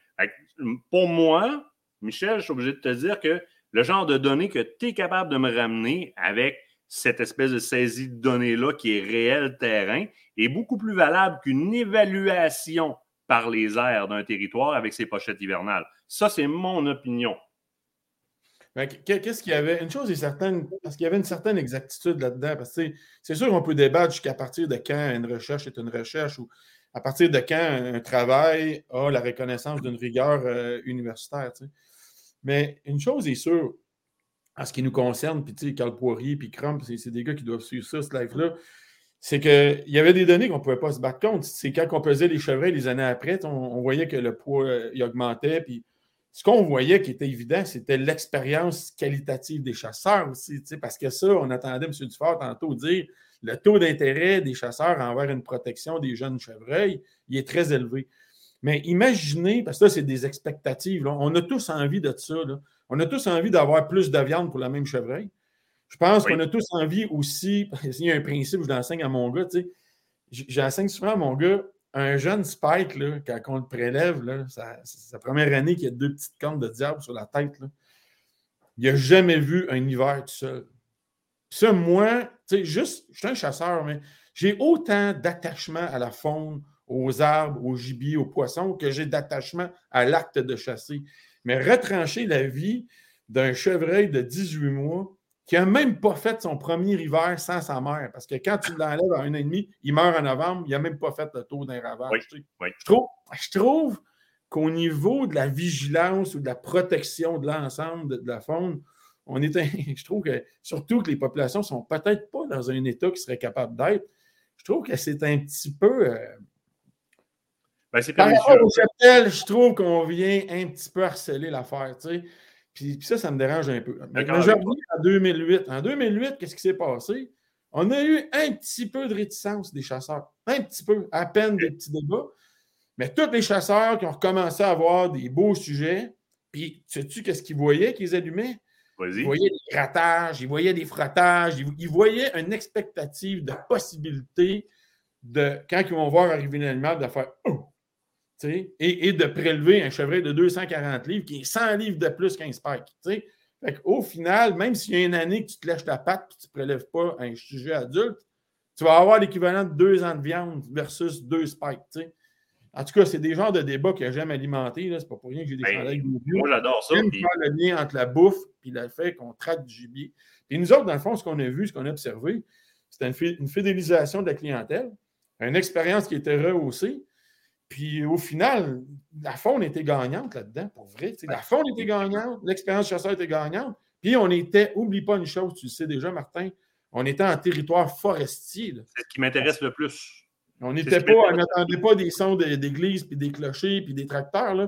Pour moi, Michel, je suis obligé de te dire que le genre de données que tu es capable de me ramener avec cette espèce de saisie de données-là qui est réel terrain est beaucoup plus valable qu'une évaluation par les airs d'un territoire avec ses pochettes hivernales. Ça, c'est mon opinion. Qu'est-ce qu'il y avait? Une chose est certaine, parce qu'il y avait une certaine exactitude là-dedans. Parce que c'est sûr qu'on peut débattre jusqu'à partir de quand une recherche est une recherche ou à partir de quand un travail a la reconnaissance d'une rigueur euh, universitaire. Mais une chose est sûre, en ce qui nous concerne, puis Carl Poirier, puis Crump, c'est des gars qui doivent suivre ça, ce live-là, c'est qu'il y avait des données qu'on ne pouvait pas se battre contre. C'est quand on pesait les chevreuils les années après, on, voyait que le poids euh, augmentait, puis ce qu'on voyait qui était évident, c'était l'expérience qualitative des chasseurs aussi, parce que ça, on attendait M. Dufort tantôt dire le taux d'intérêt des chasseurs envers une protection des jeunes chevreuils, il est très élevé. Mais imaginez, parce que ça, c'est des expectatives, on a tous envie de ça. On a tous envie d'avoir plus de viande pour la même chevreuil. Je pense qu'on a tous envie aussi, il y a un principe, je l'enseigne à mon gars, tu sais, j'enseigne souvent à mon gars, un jeune Spike, là, quand on le prélève, là, sa, première année qu'il a deux petites cornes de diable sur la tête, là, il n'a jamais vu un hiver tout seul. Ça, moi, tu sais, juste, je suis un chasseur, mais j'ai autant d'attachement à la faune, aux arbres, aux gibiers, aux poissons, que j'ai d'attachement à l'acte de chasser. mais retrancher la vie d'un chevreuil de 18 mois qui n'a même pas fait son premier hiver sans sa mère. Parce que quand tu l'enlèves à un an et demi, il meurt en novembre, il n'a même pas fait le tour d'un ravage. Je trouve, je trouve qu'au niveau de la vigilance ou de la protection de l'ensemble de, la faune, on est je trouve que surtout que les populations ne sont peut-être pas dans un état qui serait capable d'être. Je trouve que c'est un petit peu. Euh, ben, Par rapport au cheptel, je trouve qu'on vient un petit peu harceler l'affaire. Puis, ça, ça me dérange un peu. Mais, je reviens en 2008. En 2008, qu'est-ce qui s'est passé? On a eu un petit peu de réticence des chasseurs. Un petit peu, à peine des petits débats. Mais tous les chasseurs qui ont recommencé à avoir des beaux sujets, puis sais-tu qu'est-ce qu'ils voyaient qu'ils allumaient? Ils voyaient des grattages, ils voyaient des frottages, ils, voyaient une expectative de possibilité de, quand ils vont voir arriver l'animal, de faire oh! Et, et, de prélever un chevreuil de 240 livres qui est 100 livres de plus qu'un spike. Au final, même s'il y a une année que tu te lèches ta patte et tu ne prélèves pas un sujet adulte, tu vas avoir l'équivalent de deux ans de viande versus deux spikes. En tout cas, c'est des genres de débats que j'aime alimenter. C'est pas pour rien que j'ai des ben, avec Moi, j'adore ça. J'aime faire le lien entre la bouffe et le fait qu'on traite du gibier. Et nous autres, dans le fond, ce qu'on a vu, ce qu'on a observé, c'était une, fidélisation de la clientèle, une expérience qui était rehaussée. Puis au final, la faune était gagnante là-dedans, pour vrai. la faune était gagnante, l'expérience chasseur était gagnante. Puis on était, oublie pas une chose, tu le sais déjà, Martin, on était en territoire forestier. C'est ce qui m'intéresse le plus. On n'était pas, n'attendait pas des sons d'église, puis des clochers, puis des tracteurs. Là.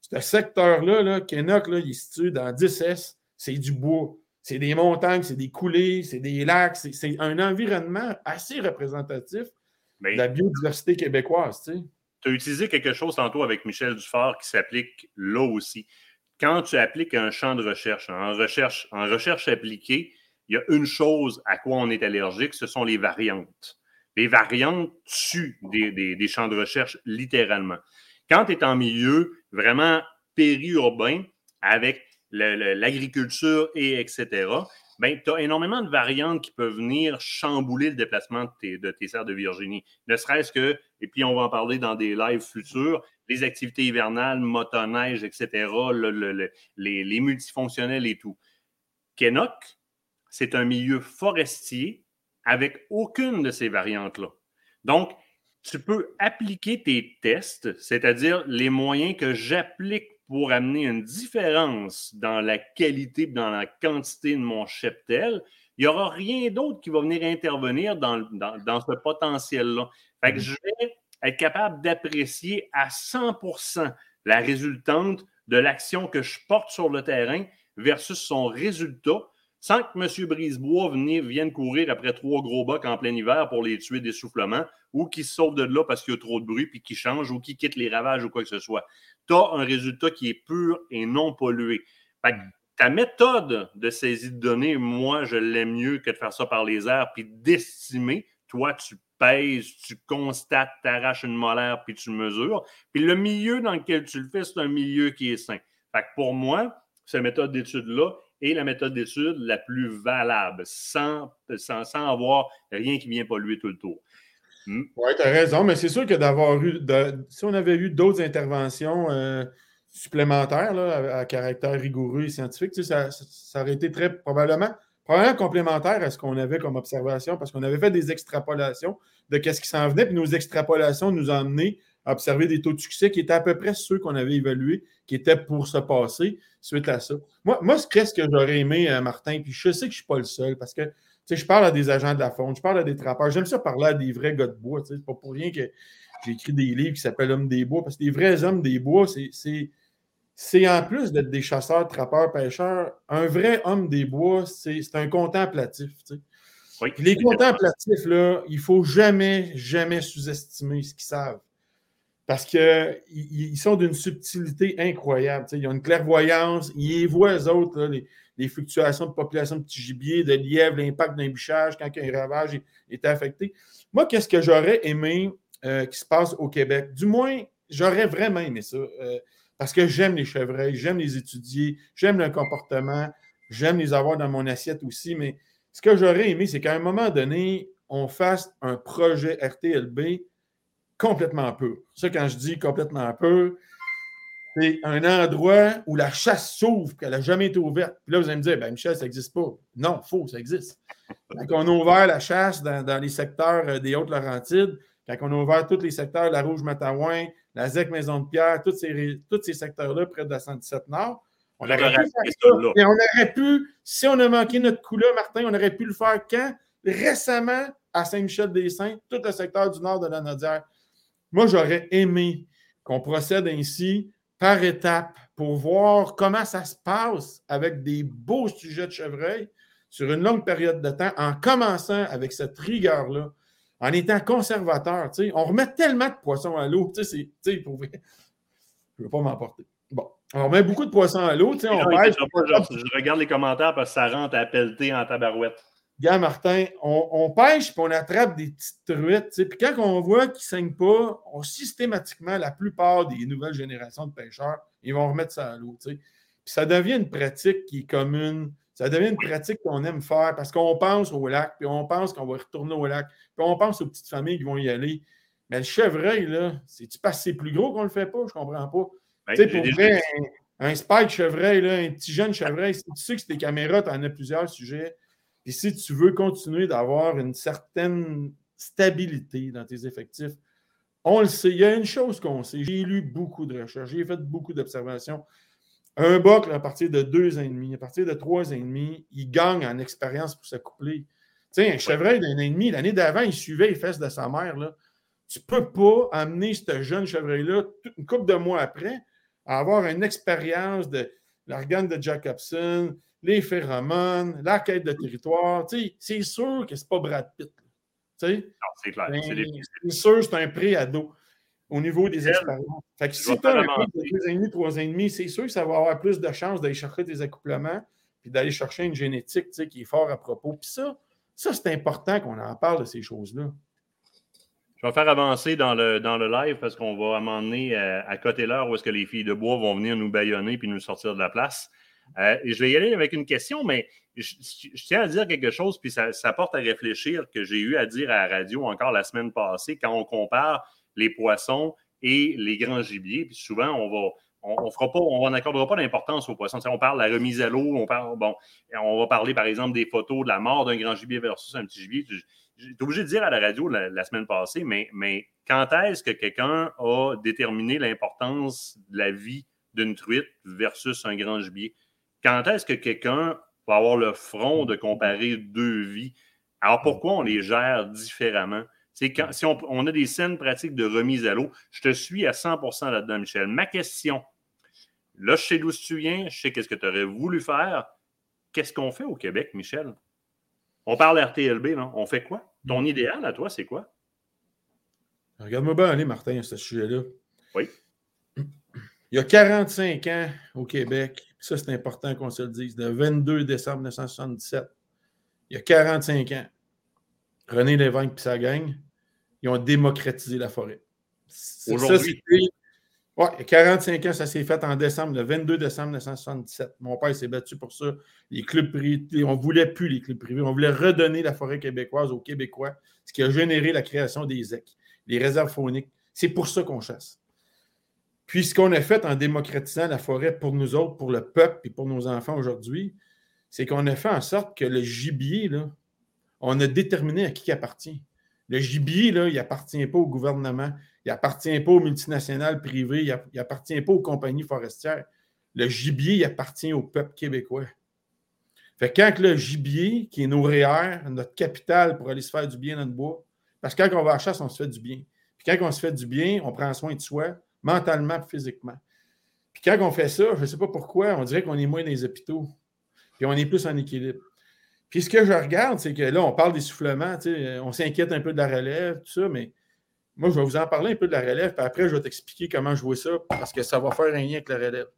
Ce secteur-là, là, Kenok, là, il est situé dans 10S. C'est du bois. C'est des montagnes, c'est des coulées, c'est des lacs. C'est un environnement assez représentatif de la biodiversité québécoise. Tu tu as utilisé quelque chose tantôt avec Michel Dufort qui s'applique là aussi. Quand tu appliques un champ de recherche, en recherche, en recherche appliquée, il y a une chose à quoi on est allergique, ce sont les variantes. Les variantes tuent des, champs de recherche littéralement. Quand tu es en milieu vraiment périurbain, avec l'agriculture et etc., ben, tu as énormément de variantes qui peuvent venir chambouler le déplacement de tes, serres de Virginie. Ne serait-ce que, et puis on va en parler dans des lives futurs, les activités hivernales, motoneige, etc., les, les, multifonctionnels et tout. Kenok, c'est un milieu forestier avec aucune de ces variantes-là. Donc, tu peux appliquer tes tests, c'est-à-dire les moyens que j'applique pour amener une différence dans la qualité, dans la quantité de mon cheptel, il n'y aura rien d'autre qui va venir intervenir dans, dans, ce potentiel-là. Fait que mhm. je vais être capable d'apprécier à 100% la résultante de l'action que je porte sur le terrain versus son résultat sans que M. Brisebois vienne courir après trois gros bocs en plein hiver pour les tuer d'essoufflement ou qu'il se sauve de là parce qu'il y a trop de bruit puis qu'il change ou qu'il quitte les ravages ou quoi que ce soit tu as un résultat qui est pur et non pollué. ta méthode de saisie de données, moi, je l'aime mieux que de faire ça par les airs puis d'estimer. Toi, tu pèses, tu constates, tu arraches une molaire puis tu mesures. Puis le milieu dans lequel tu le fais, c'est un milieu qui est sain. Fait pour moi, cette méthode d'étude-là est la méthode d'étude la plus valable, sans, sans, sans avoir rien qui vient polluer tout le tour. Hmm. Oui, tu as raison, mais c'est sûr que d'avoir eu, si on avait eu d'autres interventions euh, supplémentaires à, caractère rigoureux et scientifique, ça, aurait été très probablement, complémentaire à ce qu'on avait comme observation parce qu'on avait fait des extrapolations de ce qui s'en venait, puis nos extrapolations nous ont à observer des taux de succès qui étaient à peu près ceux qu'on avait évalués, qui étaient pour se passer suite à ça. Moi, moi qu'est-ce que j'aurais aimé, euh, Martin, puis je sais que je ne suis pas le seul parce que je parle à des agents de la faune, je parle à des trappeurs. J'aime ça parler à des vrais gars de bois. C'est pas pour rien que j'ai écrit des livres qui s'appellent Hommes des bois, parce que les vrais hommes des bois, c'est en plus d'être des chasseurs, trappeurs, pêcheurs, un vrai homme des bois, c'est un contemplatif. les contemplatifs, là, il ne faut jamais, jamais sous-estimer ce qu'ils savent. Parce qu'ils sont d'une subtilité incroyable. Ils ont une clairvoyance, ils voient eux autres, les, fluctuations de population de petits gibiers, de lièvres, l'impact d'un bichage quand un ravage est, affecté. Moi, qu'est-ce que j'aurais aimé euh, qui se passe au Québec? Du moins, j'aurais vraiment aimé ça. Euh, parce que j'aime les chevreuils, j'aime les étudier, j'aime le comportement, j'aime les avoir dans mon assiette aussi. Mais ce que j'aurais aimé, c'est qu'à un moment donné, on fasse un projet RTLB complètement peu. Ça, quand je dis complètement peu, c'est un endroit où la chasse s'ouvre, qu'elle n'a jamais été ouverte. Puis là, vous allez me dire, ben, Michel, ça n'existe pas. Non, faux, ça existe. Quand on a ouvert la chasse dans, les secteurs euh, des Hautes-Laurentides, quand on a ouvert tous les secteurs, la Rouge-Matawin, la ZEC Maison de Pierre, tous ces, tous ces secteurs-là près de la 117 Nord, on aurait, pu Et on aurait pu, si on a manqué notre coup-là, Martin, on aurait pu le faire quand? Récemment, à Saint-Michel-des-Saints, tout le secteur du nord de la Nodière. Moi, j'aurais aimé qu'on procède ainsi par étapes pour voir comment ça se passe avec des beaux sujets de chevreuil sur une longue période de temps, en commençant avec cette rigueur-là, en étant conservateur. On remet tellement de poissons à l'eau. Je ne veux pas m'emporter. Bon. On remet beaucoup de poissons à l'eau. On je, regarde les commentaires parce que ça rentre à pelleter en tabarouette. Gars, Martin, on, pêche puis on attrape des petites truites. Puis quand on voit qu'ils ne saignent pas, on, systématiquement, la plupart des nouvelles générations de pêcheurs, ils vont remettre ça à l'eau. Puis ça devient une pratique qui est commune. Ça devient une pratique qu'on aime faire parce qu'on pense au lac, puis on pense qu'on va retourner au lac, puis on pense aux petites familles qui vont y aller. Mais le chevreuil, là, c'est-tu parce que c'est plus gros qu'on ne le fait pas? Je ne comprends pas. Ben, tu sais, pour vrai, un, spike chevreuil, là, un petit jeune chevreuil, si tu sais que c'est des caméras, tu en as plusieurs sujets. Et si tu veux continuer d'avoir une certaine stabilité dans tes effectifs, on le sait. Il y a une chose qu'on sait. J'ai lu beaucoup de recherches, j'ai fait beaucoup d'observations. Un buck, à partir de deux ans et demi, à partir de trois ans et demi, il gagne en expérience pour s'accoupler. Tu sais, un chevreuil d'un an et demi, l'année d'avant, il suivait les fesses de sa mère. Là. Tu ne peux pas amener ce jeune chevreuil-là, une couple de mois après, à avoir une expérience de l'organe de Jacobson, les phéromones, la quête de territoire. C'est sûr que ce n'est pas Brad Pitt. c'est clair. C'est sûr c'est un pré-ado au niveau des expériences. Fait que si tu as un couple de 2,5, 3,5, c'est sûr que ça va avoir plus de chances d'aller chercher des accouplements puis d'aller chercher une génétique qui est fort à propos. Puis ça, ça c'est important qu'on en parle de ces choses-là. Je vais faire avancer dans le, dans le live parce qu'on va amener euh, à, côté l'heure où est-ce que les filles de bois vont venir nous baïonner puis nous sortir de la place. Euh, je vais y aller avec une question, mais je, tiens à dire quelque chose, puis ça, porte à réfléchir que j'ai eu à dire à la radio encore la semaine passée quand on compare les poissons et les grands gibiers. Puis souvent, on va. Fera pas, on n'accordera pas d'importance aux poissons. on parle de la remise à l'eau, on parle, bon, on va parler par exemple des photos de la mort d'un grand gibier versus un petit gibier. J'étais obligé de dire à la radio la, semaine passée, mais, quand est-ce que quelqu'un a déterminé l'importance de la vie d'une truite versus un grand gibier? Quand est-ce que quelqu'un va avoir le front de comparer deux vies? Alors pourquoi on les gère différemment? Quand, si on, a des scènes pratiques de remise à l'eau, je te suis à 100% là-dedans, Michel. Ma question, là, je sais d'où tu viens, je sais qu'est-ce que tu aurais voulu faire. Qu'est-ce qu'on fait au Québec, Michel? On parle RTLB, non? On fait quoi? Ton idéal à toi, c'est quoi? Regarde-moi bien aller, Martin, à ce sujet-là. Oui. Il y a 45 ans au Québec, ça c'est important qu'on se le dise, le 22 décembre 1977, il y a 45 ans, René Lévesque et sa gang, ils ont démocratisé la forêt. Aujourd'hui. Oui, il y a 45 ans, ça s'est fait en décembre, le 22 décembre 1977. Mon père s'est battu pour ça. Les clubs privés, on ne voulait plus les clubs privés. On voulait redonner la forêt québécoise aux Québécois, ce qui a généré la création des ZEC, les réserves fauniques. C'est pour ça qu'on chasse. Puis ce qu'on a fait en démocratisant la forêt pour nous autres, pour le peuple et pour nos enfants aujourd'hui, c'est qu'on a fait en sorte que le gibier, là, on a déterminé à qui il appartient. Le gibier, là, il n'appartient pas au gouvernement, il n'appartient pas aux multinationales privées, il n'appartient pas aux compagnies forestières. Le gibier, il appartient au peuple québécois. Fait que quand le gibier, qui est nos REER, notre capital pour aller se faire du bien dans le bois, parce que quand on va à la chasse, on se fait du bien. Puis quand on se fait du bien, on prend soin de soi, mentalement et physiquement. Puis quand on fait ça, je ne sais pas pourquoi, on dirait qu'on est moins dans les hôpitaux. Puis on est plus en équilibre. Puis ce que je regarde, c'est que là, on parle d'essoufflement, on s'inquiète un peu de la relève, tout ça, mais moi, je vais vous en parler un peu de la relève, puis après, je vais t'expliquer comment je vois ça, parce que ça va faire un lien avec la relève.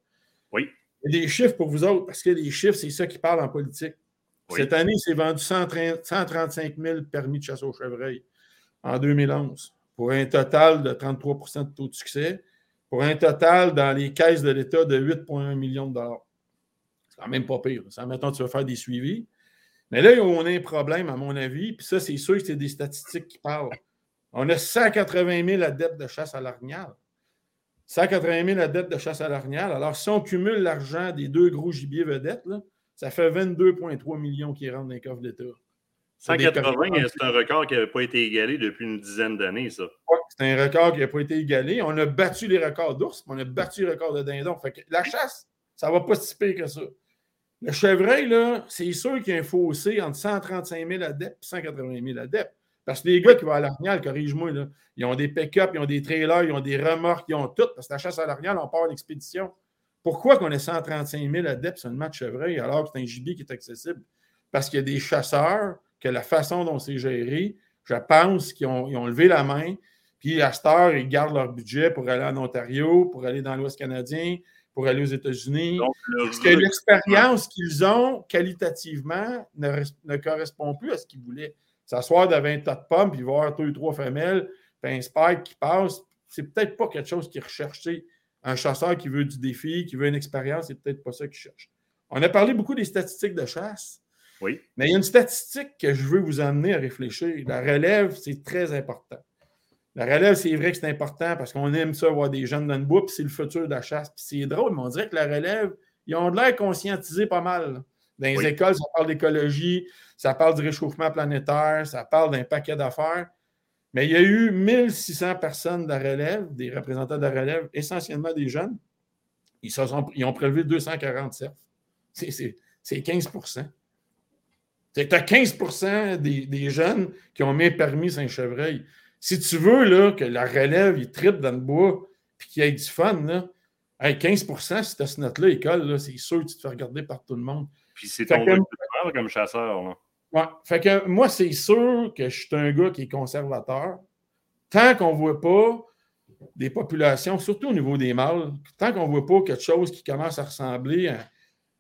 Oui. Il y a des chiffres pour vous autres, parce que les chiffres, c'est ça qui parle en politique. Cette année, c'est vendu 135 000 permis de chasse au chevreuil en 2011, pour un total de 33% de taux de succès pour un total dans les caisses de l'État de 8,1 millions de dollars. C'est quand même pas pire. Ça, mettons, tu vas faire des suivis. Mais là, on a un problème, à mon avis, puis ça, c'est sûr que c'est des statistiques qui parlent. On a 180 000 adeptes de chasse à l'orignal. 180 000 la dette de chasse à l'orignal. Alors, si on cumule l'argent des deux gros gibiers vedettes, ça fait 22,3 millions qui rentrent dans les coffres d'État. 180, c'est un record qui n'avait pas été égalé depuis une dizaine d'années, ça. Oui, c'est un record qui n'a pas été égalé. On a battu les records d'ours, on a battu les records de dindon. Fait que la chasse, ça ne va pas si pire que ça. Le chevreuil, là, c'est sûr qu'il y a un fossé entre 135 000 adeptes et 180 000 adeptes. Parce que les gars qui vont à l'Arnial, corrige-moi, ils ont des pick-up, ils ont des trailers, ils ont des remorques, ils ont tout. Parce que la chasse à l'Arnial, on part en expédition. Pourquoi qu'on ait 135 000 adeptes sur une match chevreuil alors que c'est un gibier qui est accessible? Parce qu'il y a des chasseurs que la façon dont c'est géré, je pense qu'ils ont, levé la main, puis à cette heure, ils gardent leur budget pour aller en Ontario, pour aller dans l'Ouest canadien, pour aller aux États-Unis. Parce que l'expérience qu'ils ont qualitativement ne, correspond plus à ce qu'ils voulaient. S'asseoir devant un tas de pommes, puis voir deux ou trois femelles, puis un spike qui passe, c'est peut-être pas quelque chose qu'ils recherchent. Un chasseur qui veut du défi, qui veut une expérience, c'est peut-être pas ça qu'il cherche. On a parlé beaucoup des statistiques de chasse. Oui. Mais il y a une statistique que je veux vous amener à réfléchir. La relève, c'est très important. La relève, c'est vrai que c'est important parce qu'on aime ça, voir des jeunes dans le bois, puis c'est le futur de la chasse. Puis c'est drôle, mais on dirait que la relève, ils ont de l'air conscientisés pas mal. Dans les écoles, ça parle d'écologie, ça parle du réchauffement planétaire, ça parle d'un paquet d'affaires. Mais il y a eu 1600 personnes de la relève, des représentants de la relève, essentiellement des jeunes. Ils, sont, ils ont prélevé 247. C'est 15% Tu as 15 des, des, jeunes qui ont mis permis Saint-Chevreuil. Si tu veux là, que la relève, il tripe dans le bois puis qu'il y ait du fun, là, 15 si tu as ce note-là, école, c'est sûr que tu te fais regarder par tout le monde. Puis c'est ton que... comme chasseur. Là. Ouais. Fait que moi, c'est sûr que je suis un gars qui est conservateur. Tant qu'on ne voit pas des populations, surtout au niveau des mâles, tant qu'on ne voit pas quelque chose qui commence à ressembler à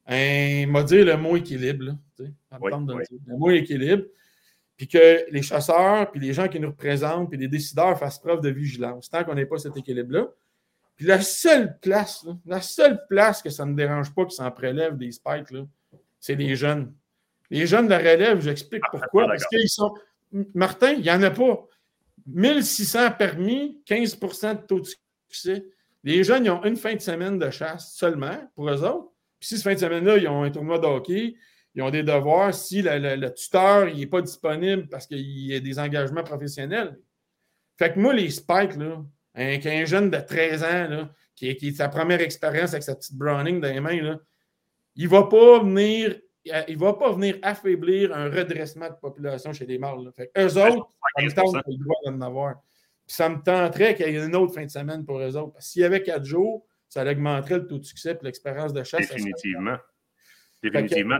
un, m'a dire le mot équilibre, là, le mot équilibre, puis que les chasseurs, puis les gens qui nous représentent, puis les décideurs fassent preuve de vigilance, tant qu'on n'ait pas cet équilibre-là. Puis la seule place, la seule place que ça ne dérange pas qu'ils s'en prélèvent des spikes, c'est les jeunes. Les jeunes de la relève, j'explique ah, pourquoi. Parce qu'ils sont. Martin, il n'y en a pas. 1600 permis, 15% de taux de succès. Les jeunes, ils ont une fin de semaine de chasse seulement pour eux autres. Puis si cette fin de semaine-là, ils ont un tournoi de hockey, ils ont des devoirs. Si le, tuteur n'est pas disponible parce qu'il y a des engagements professionnels. Fait que moi, les spikes, là, un, jeune de 13 ans, qui, est sa première expérience avec sa petite Browning dans les mains, là, il ne va pas venir. Il va pas venir affaiblir un redressement de population chez les mâles. Fait eux autres, ça me tente le droit d'en avoir. Puis ça me tenterait qu'il y ait une autre fin de semaine pour eux autres. S'il y avait quatre jours, ça augmenterait le taux de succès et l'expérience de chasse. Définitivement. Définitivement.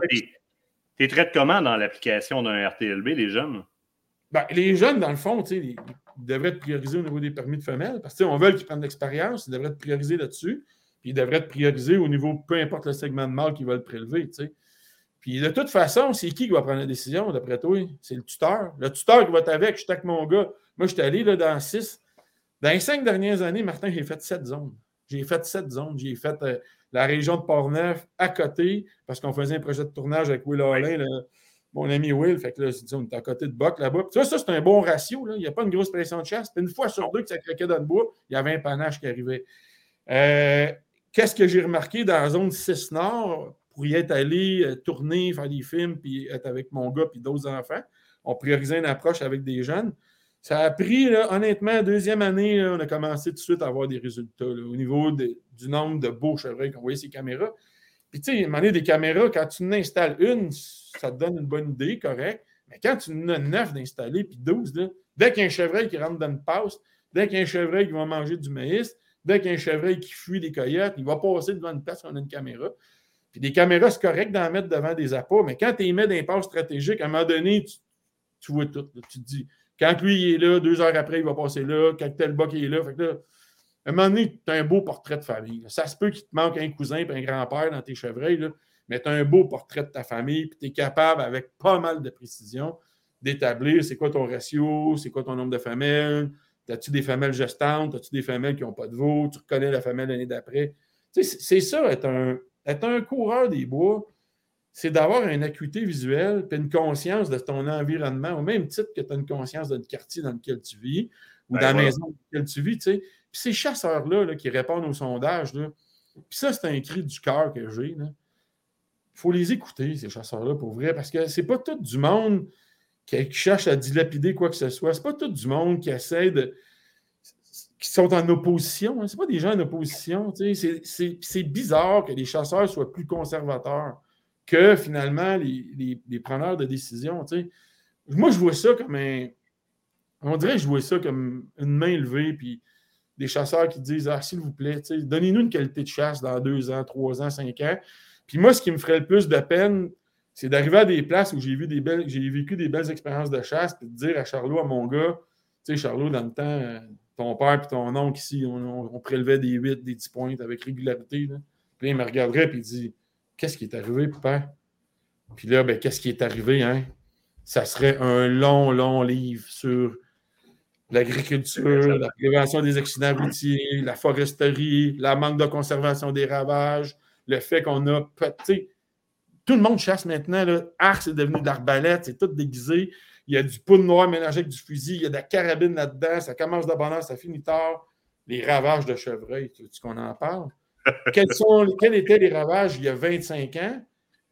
Tu traites comment dans l'application d'un RTLB, les jeunes? Ben, les jeunes, dans le fond, ils devraient être priorisés au niveau des permis de femelles. Parce qu'on veut qu'ils prennent de l'expérience, ils devraient être priorisés là-dessus. Puis ils devraient être priorisés au niveau, peu importe le segment de mâle qu'ils veulent prélever. Puis de toute façon, c'est qui qui va prendre la décision, d'après toi? C'est le tuteur. Le tuteur qui va être avec, je suis avec mon gars. Moi, je suis allé là, dans six. Dans les cinq dernières années, Martin, j'ai fait sept zones. J'ai fait sept zones. J'ai fait euh, la région de Portneuf à côté, parce qu'on faisait un projet de tournage avec Will Alain, mon ami Will. Fait que là, on est à côté de Boc là-bas. Tu vois, ça, c'est un bon ratio. Là. Il n'y a pas une grosse pression de chasse. Une fois sur deux que ça craquait dans le bois, il y avait un panache qui arrivait. Euh, qu'est-ce que j'ai remarqué dans la zone 6 Nord? Pour y être allé euh, tourner, faire des films, puis être avec mon gars puis d'autres enfants? On priorisait une approche avec des jeunes. Ça a pris, honnêtement, deuxième année, on a commencé tout de suite à avoir des résultats au niveau du nombre de beaux chevreuils qu'on voyait ces caméras. Puis, tu sais, a des caméras, quand tu en installes une, ça te donne une bonne idée, correct. Mais quand tu en as neuf d'installer, puis douze, dès qu'il y a un chevreuil qui rentre dans une passe, dès qu'il y a un chevreuil qui va manger du maïs, dès qu'il y a un chevreuil qui fuit des coyotes, il va passer devant une place où on a une caméra. Puis des caméras, c'est correct d'en mettre devant des appâts, mais quand tu les mets dans stratégiques, à un moment donné, tu, vois tout. Tu te dis, quand lui il est là, deux heures après, il va passer là. Quand tel il est là. Fait que là, à un moment donné, tu as un beau portrait de famille. Ça se peut qu'il te manque un cousin et un grand-père dans tes chevreuils, là, mais tu as un beau portrait de ta famille, puis tu es capable, avec pas mal de précision, d'établir c'est quoi ton ratio, c'est quoi ton nombre de femelles, as-tu des femelles gestantes, as-tu des femelles qui n'ont pas de veau, tu reconnais la femelle l'année d'après. c'est ça, être un, être un coureur des bois c'est d'avoir une acuité visuelle et une conscience de ton environnement, au même titre que tu as une conscience d'un quartier dans lequel tu vis ou ben dans la maison dans laquelle tu vis. Puis ces chasseurs-là qui répondent au sondage, là, puis ça, c'est un cri du cœur que j'ai. Il faut les écouter, ces chasseurs-là, pour vrai, parce que c'est pas tout du monde qui, cherche à dilapider quoi que ce soit. C'est pas tout du monde qui essaie de. qui sont en opposition. Hein. C'est pas des gens en opposition. C'est bizarre que les chasseurs soient plus conservateurs que finalement les, les, preneurs de décision. Moi, je vois ça comme un. On dirait que je vois ça comme une main levée, puis des chasseurs qui disent Ah, s'il vous plaît, donnez-nous une qualité de chasse dans deux ans, trois ans, cinq ans. Puis moi, ce qui me ferait le plus de peine, c'est d'arriver à des places où j'ai vu des belles, j'ai vécu des belles expériences de chasse, puis de dire à Charlot, à mon gars, tu sais, Charlot, dans le temps, euh, ton père et ton oncle ici, on, prélevait des 8, des 10 points avec régularité. Puis il me regarderait et il dit Qu'est-ce qui est arrivé, papa? Puis là, ben, qu'est-ce qui est arrivé, hein? Ça serait un long, long livre sur l'agriculture, la prévention des accidents routiers, la foresterie, la manque de conservation des ravages, le fait qu'on a. Tout le monde chasse maintenant. Là. Arc, c'est devenu de l'arbalète, c'est tout déguisé. Il y a du poudre noir mélangé avec du fusil, il y a de la carabine là-dedans, ça commence de bonne ça finit tard. Les ravages de chevreuil, tu veux qu'on en parle? Quels, sont, étaient les ravages il y a 25 ans?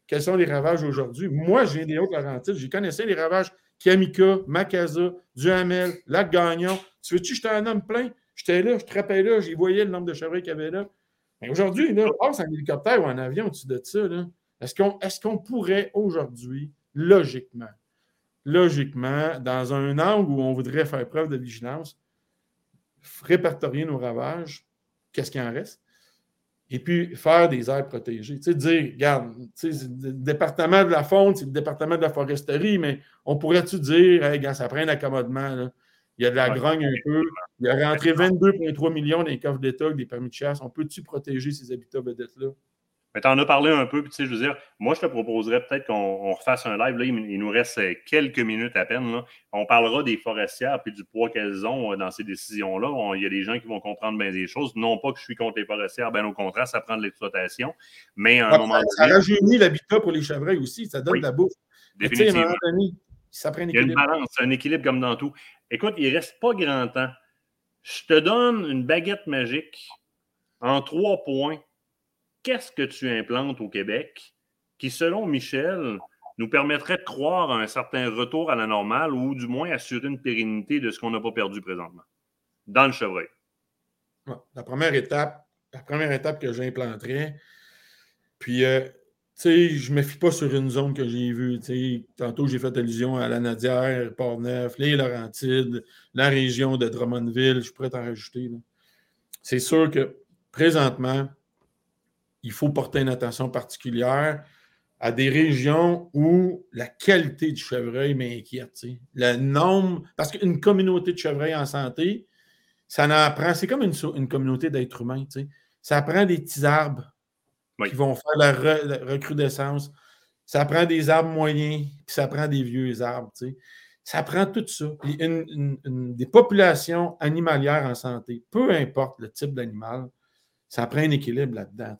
Quels sont les ravages aujourd'hui? Moi, viens des Hautes-Laurentides, je connaissais les ravages Kamika, Makaza, Duhamel, Lac-Gagnon. Tu veux-tu, j'étais un homme plein? J'étais là, je trappais là, j'y voyais le nombre de chevreuils qu'il y avait là. Mais aujourd'hui, là, passe en hélicoptère ou en avion au-dessus de ça. Est-ce qu'on est qu'on pourrait aujourd'hui, logiquement, logiquement, dans un angle où on voudrait faire preuve de vigilance, répertorier nos ravages, qu'est-ce qu'il en reste? Et puis faire des aires protégées. Tu sais, dire, regarde, tu sais, le département de la faune, c'est le département de la foresterie, mais on pourrait-tu dire, hey, ça prend un accommodement, il y a de la grogne un peu, il y a rentré 22,3 millions dans les coffres d'État des permis de chasse. On peut-tu protéger ces habitats vedettes-là? Mais tu en as parlé un peu, puis tu sais, je veux dire, moi, je te proposerais peut-être qu'on refasse un live. Là, il, nous reste euh, quelques minutes à peine. Là. On parlera des forestières puis du poids qu'elles ont euh, dans ces décisions-là. Il y a des gens qui vont comprendre bien des choses. Non pas que je suis contre les forestières, bien au contraire, ça prend de l'exploitation. Mais à un moment donné. Ça rajeunit l'habitat pour les chevreuils aussi, ça donne de la bouffe. Définitivement. ça prend un équilibre. Il y a une balance, un équilibre comme dans tout. Écoute, il ne reste pas grand temps. Je te donne une baguette magique en trois points qu'est-ce que tu implantes au Québec qui, selon Michel, nous permettrait de croire à un certain retour à la normale ou du moins assurer une pérennité de ce qu'on n'a pas perdu présentement dans le chevreuil? La première étape, la première étape que j'implanterais, puis euh, je ne me fie pas sur une zone que j'ai vue. Tantôt, j'ai fait allusion à la Nadière, Port-Neuf, les Laurentides, la région de Drummondville, je pourrais t'en rajouter. C'est sûr que présentement, il faut porter une attention particulière à des régions où la qualité du chevreuil m'inquiète. Le nombre, parce qu'une communauté de chevreuils en santé, ça en prend, c'est comme une, communauté d'êtres humains. Ça prend des petits arbres qui vont faire la, recrudescence. Ça prend des arbres moyens, puis ça prend des vieux arbres. Ça prend tout ça. des populations animalières en santé, peu importe le type d'animal, ça prend un équilibre là-dedans.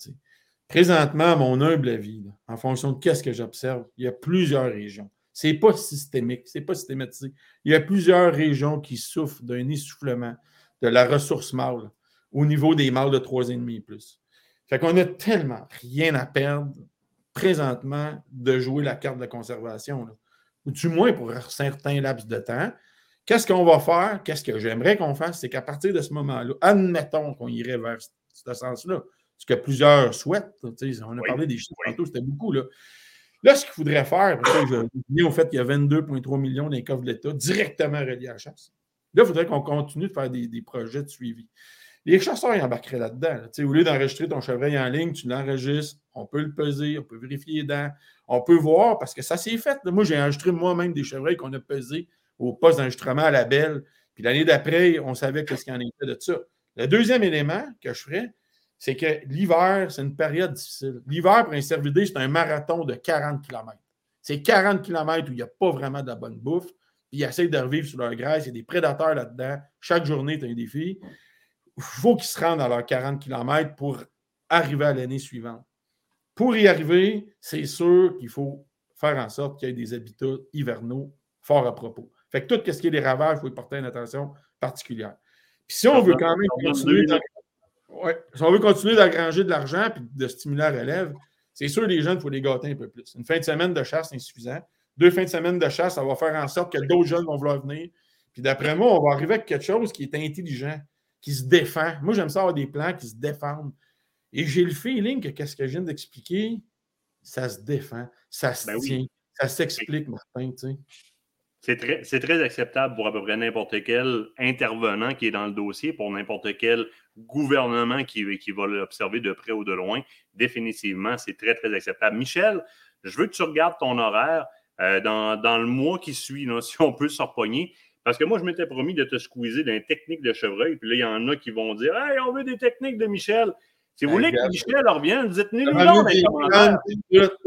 Présentement, à mon humble avis, en fonction de qu'est-ce que j'observe, il y a plusieurs régions. Ce n'est pas systémique, ce n'est pas systématisé. Il y a plusieurs régions qui souffrent d'un essoufflement de la ressource mâle au niveau des mâles de 3,5 et plus. Fait qu'on a tellement rien à perdre présentement de jouer la carte de conservation, ou du moins pour un certain laps de temps. Qu'est-ce qu'on va faire? Qu'est-ce que j'aimerais qu'on fasse? C'est qu'à partir de ce moment-là, admettons qu'on irait vers ce sens-là ce que plusieurs souhaitent. On a parlé des chiffres tantôt, c'était beaucoup. Là, là ce qu'il faudrait faire, parce que je au fait qu'il y a 22,3 millions dans les coffres de l'État directement reliés à la chasse. Là, il faudrait qu'on continue de faire des, projets de suivi. Les chasseurs, ils embarqueraient là-dedans. Au lieu d'enregistrer ton chevreuil en ligne, tu l'enregistres, on peut le peser, on peut vérifier les dents, on peut voir, parce que ça s'est fait. Moi, j'ai enregistré moi-même des chevreuils qu'on a pesés au poste d'enregistrement à la belle. Puis l'année d'après, on savait qu'est-ce qu'il en était de ça. Le deuxième élément que je ferais, c'est que l'hiver, c'est une période difficile. L'hiver, pour un cervidé, c'est un marathon de 40 km. C'est 40 km où il n'y a pas vraiment de la bonne bouffe. Puis ils essayent de revivre sur leur graisse. Il y a des prédateurs là-dedans. Chaque journée, as un défi. Il faut qu'ils se rendent à leurs 40 km pour arriver à l'année suivante. Pour y arriver, c'est sûr qu'il faut faire en sorte qu'il y ait des habitats hivernaux forts à propos. Fait que tout ce qui est des ravages, il faut y porter une attention particulière. Puis si on veut quand même continuer, si on veut continuer d'aggranger de l'argent et de stimuler la relève, c'est sûr les jeunes, il faut les gâter un peu plus. Une fin de semaine de chasse, c'est insuffisant. Deux fins de semaine de chasse, ça va faire en sorte que d'autres jeunes vont vouloir venir. Puis d'après moi, on va arriver avec quelque chose qui est intelligent, qui se défend. Moi, j'aime ça avoir des plans qui se défendent. Et j'ai le feeling que qu'est-ce que je viens d'expliquer, ça se défend, ça se ben tient, ça s'explique, Martin. Tu sais. C'est très, très, acceptable pour à peu près n'importe quel intervenant qui est dans le dossier, pour n'importe quel gouvernement qui, qui va l'observer de près ou de loin. Définitivement, c'est très, très acceptable. Michel, je veux que tu regardes ton horaire euh, dans, dans, le mois qui suit, si on peut se repogner. Parce que moi, je m'étais promis de te squeezer d'un technique de chevreuil. Puis là, il y en a qui vont dire Hey, on veut des techniques de Michel. Si vous voulez que Michel revienne, dites-nous le nom.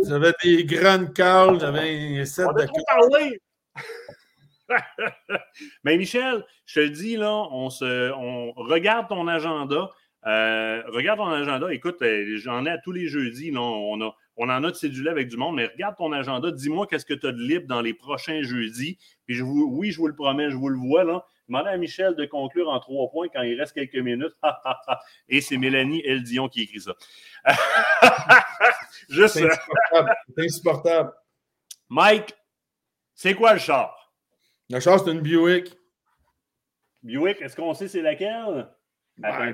J'avais des grandes cales, j'avais un set de parler. Mais Michel, je te dis, là, on, se, on regarde ton agenda. Euh, regarde ton agenda. Écoute, euh, j'en ai à tous les jeudis. Là, on, a, on en a de cédulés avec du monde, mais regarde ton agenda. Dis-moi qu'est-ce que tu as de libre dans les prochains jeudis. Puis je vous, oui, je vous le promets, je vous le vois. là. Demandez à Michel de conclure en trois points quand il reste quelques minutes. Et c'est Mélanie Eldion qui écrit ça. Juste. C'est insupportable. Mike, c'est quoi le char? Le char, c'est une Buick. Buick, est-ce qu'on sait c'est laquelle? Ben,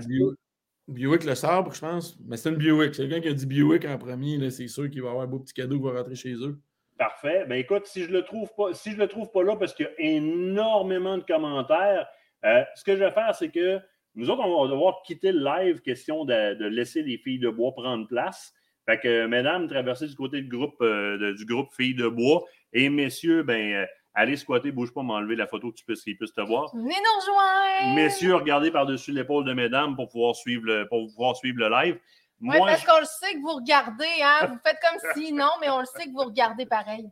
Buick. le sabre, je pense. Mais c'est une Buick. C'est quelqu'un qui a dit Buick en premier, c'est sûr qu'il va avoir un beau petit cadeau qui va rentrer chez eux. Parfait. Ben écoute, si je le trouve pas, si je le trouve pas là parce qu'il y a énormément de commentaires, euh, ce que je vais faire, c'est que nous autres, on va devoir quitter le live, question de, laisser les filles de bois prendre place. Fait que, mesdames, traversez du côté du groupe, euh, du groupe Filles de bois. Et messieurs, ben, euh, allez squatter, bouge pas, m'enlever la photo que tu puisses, qu'ils puissent te voir. Venez nous rejoindre! Messieurs, regardez par-dessus l'épaule de mesdames pour pouvoir suivre le, pour pouvoir suivre le live. Oui, parce qu'on le sait que vous regardez, hein? Vous faites comme si non, mais on le sait que vous regardez pareil.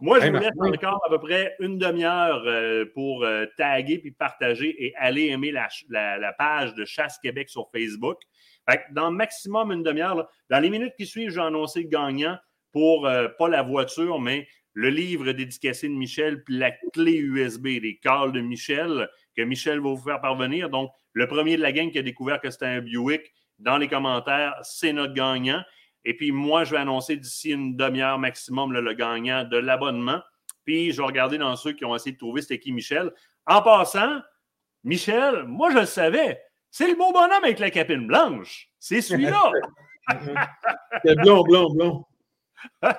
Moi, je vous laisse encore à peu près une demi-heure euh, pour euh, taguer puis partager et aller aimer la, page de Chasse Québec sur Facebook. Fait dans maximum une demi-heure, dans les minutes qui suivent, j'ai annoncé le gagnant pour euh, pas la voiture, mais le livre dédicacé de Michel puis la clé USB, les calls de Michel que Michel va vous faire parvenir. Donc, le premier de la gang qui a découvert que c'était un Buick, dans les commentaires, c'est notre gagnant. Et puis, moi, je vais annoncer d'ici une demi-heure maximum le, gagnant de l'abonnement. Puis, je vais regarder dans ceux qui ont essayé de trouver c'était qui Michel. En passant, Michel, moi, je le savais. C'est le beau bonhomme avec la capine blanche. C'est celui-là. c'est blond, blond, blond.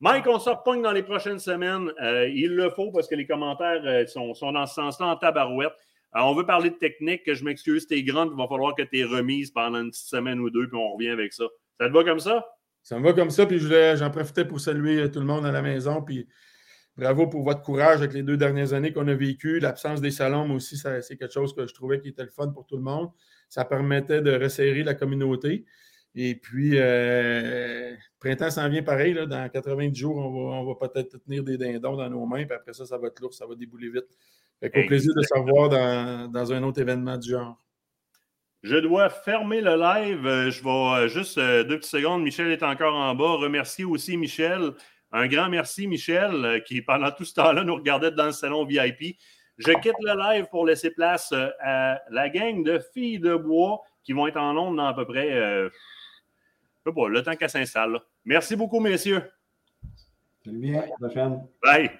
Mike, on se repogne dans les prochaines semaines. Euh, il le faut parce que les commentaires euh, sont, dans ce sens-là en tabarouette. Euh, on veut parler de technique. Je m'excuse, t'es grande. Il va falloir que tu es remise pendant une petite semaine ou deux, puis on revient avec ça. Ça te va comme ça? Ça me va comme ça, puis j'en profitais pour saluer tout le monde à la maison, puis bravo pour votre courage avec les deux dernières années qu'on a vécues. L'absence des salons, moi aussi, c'est quelque chose que je trouvais qui était le fun pour tout le monde. Ça permettait de resserrer la communauté. Et puis, euh, printemps s'en vient pareil. Là, dans 90 jours, on va, peut-être tenir des dindons dans nos mains. Puis après ça, ça va être lourd, ça va débouler vite. Fait Au plaisir de se revoir dans, dans, un autre événement du genre. Je dois fermer le live. Euh, je vais euh, juste deux petites secondes. Michel est encore en bas. Remercier aussi Michel. Un grand merci, Michel, qui pendant tout ce temps-là nous regardait dans le salon VIP. Je quitte le live pour laisser place à la gang de filles de bois qui vont être en nombre dans à peu près le temps qu'elle s'installe. Merci beaucoup, messieurs. Salut bien. À la prochaine. Bye.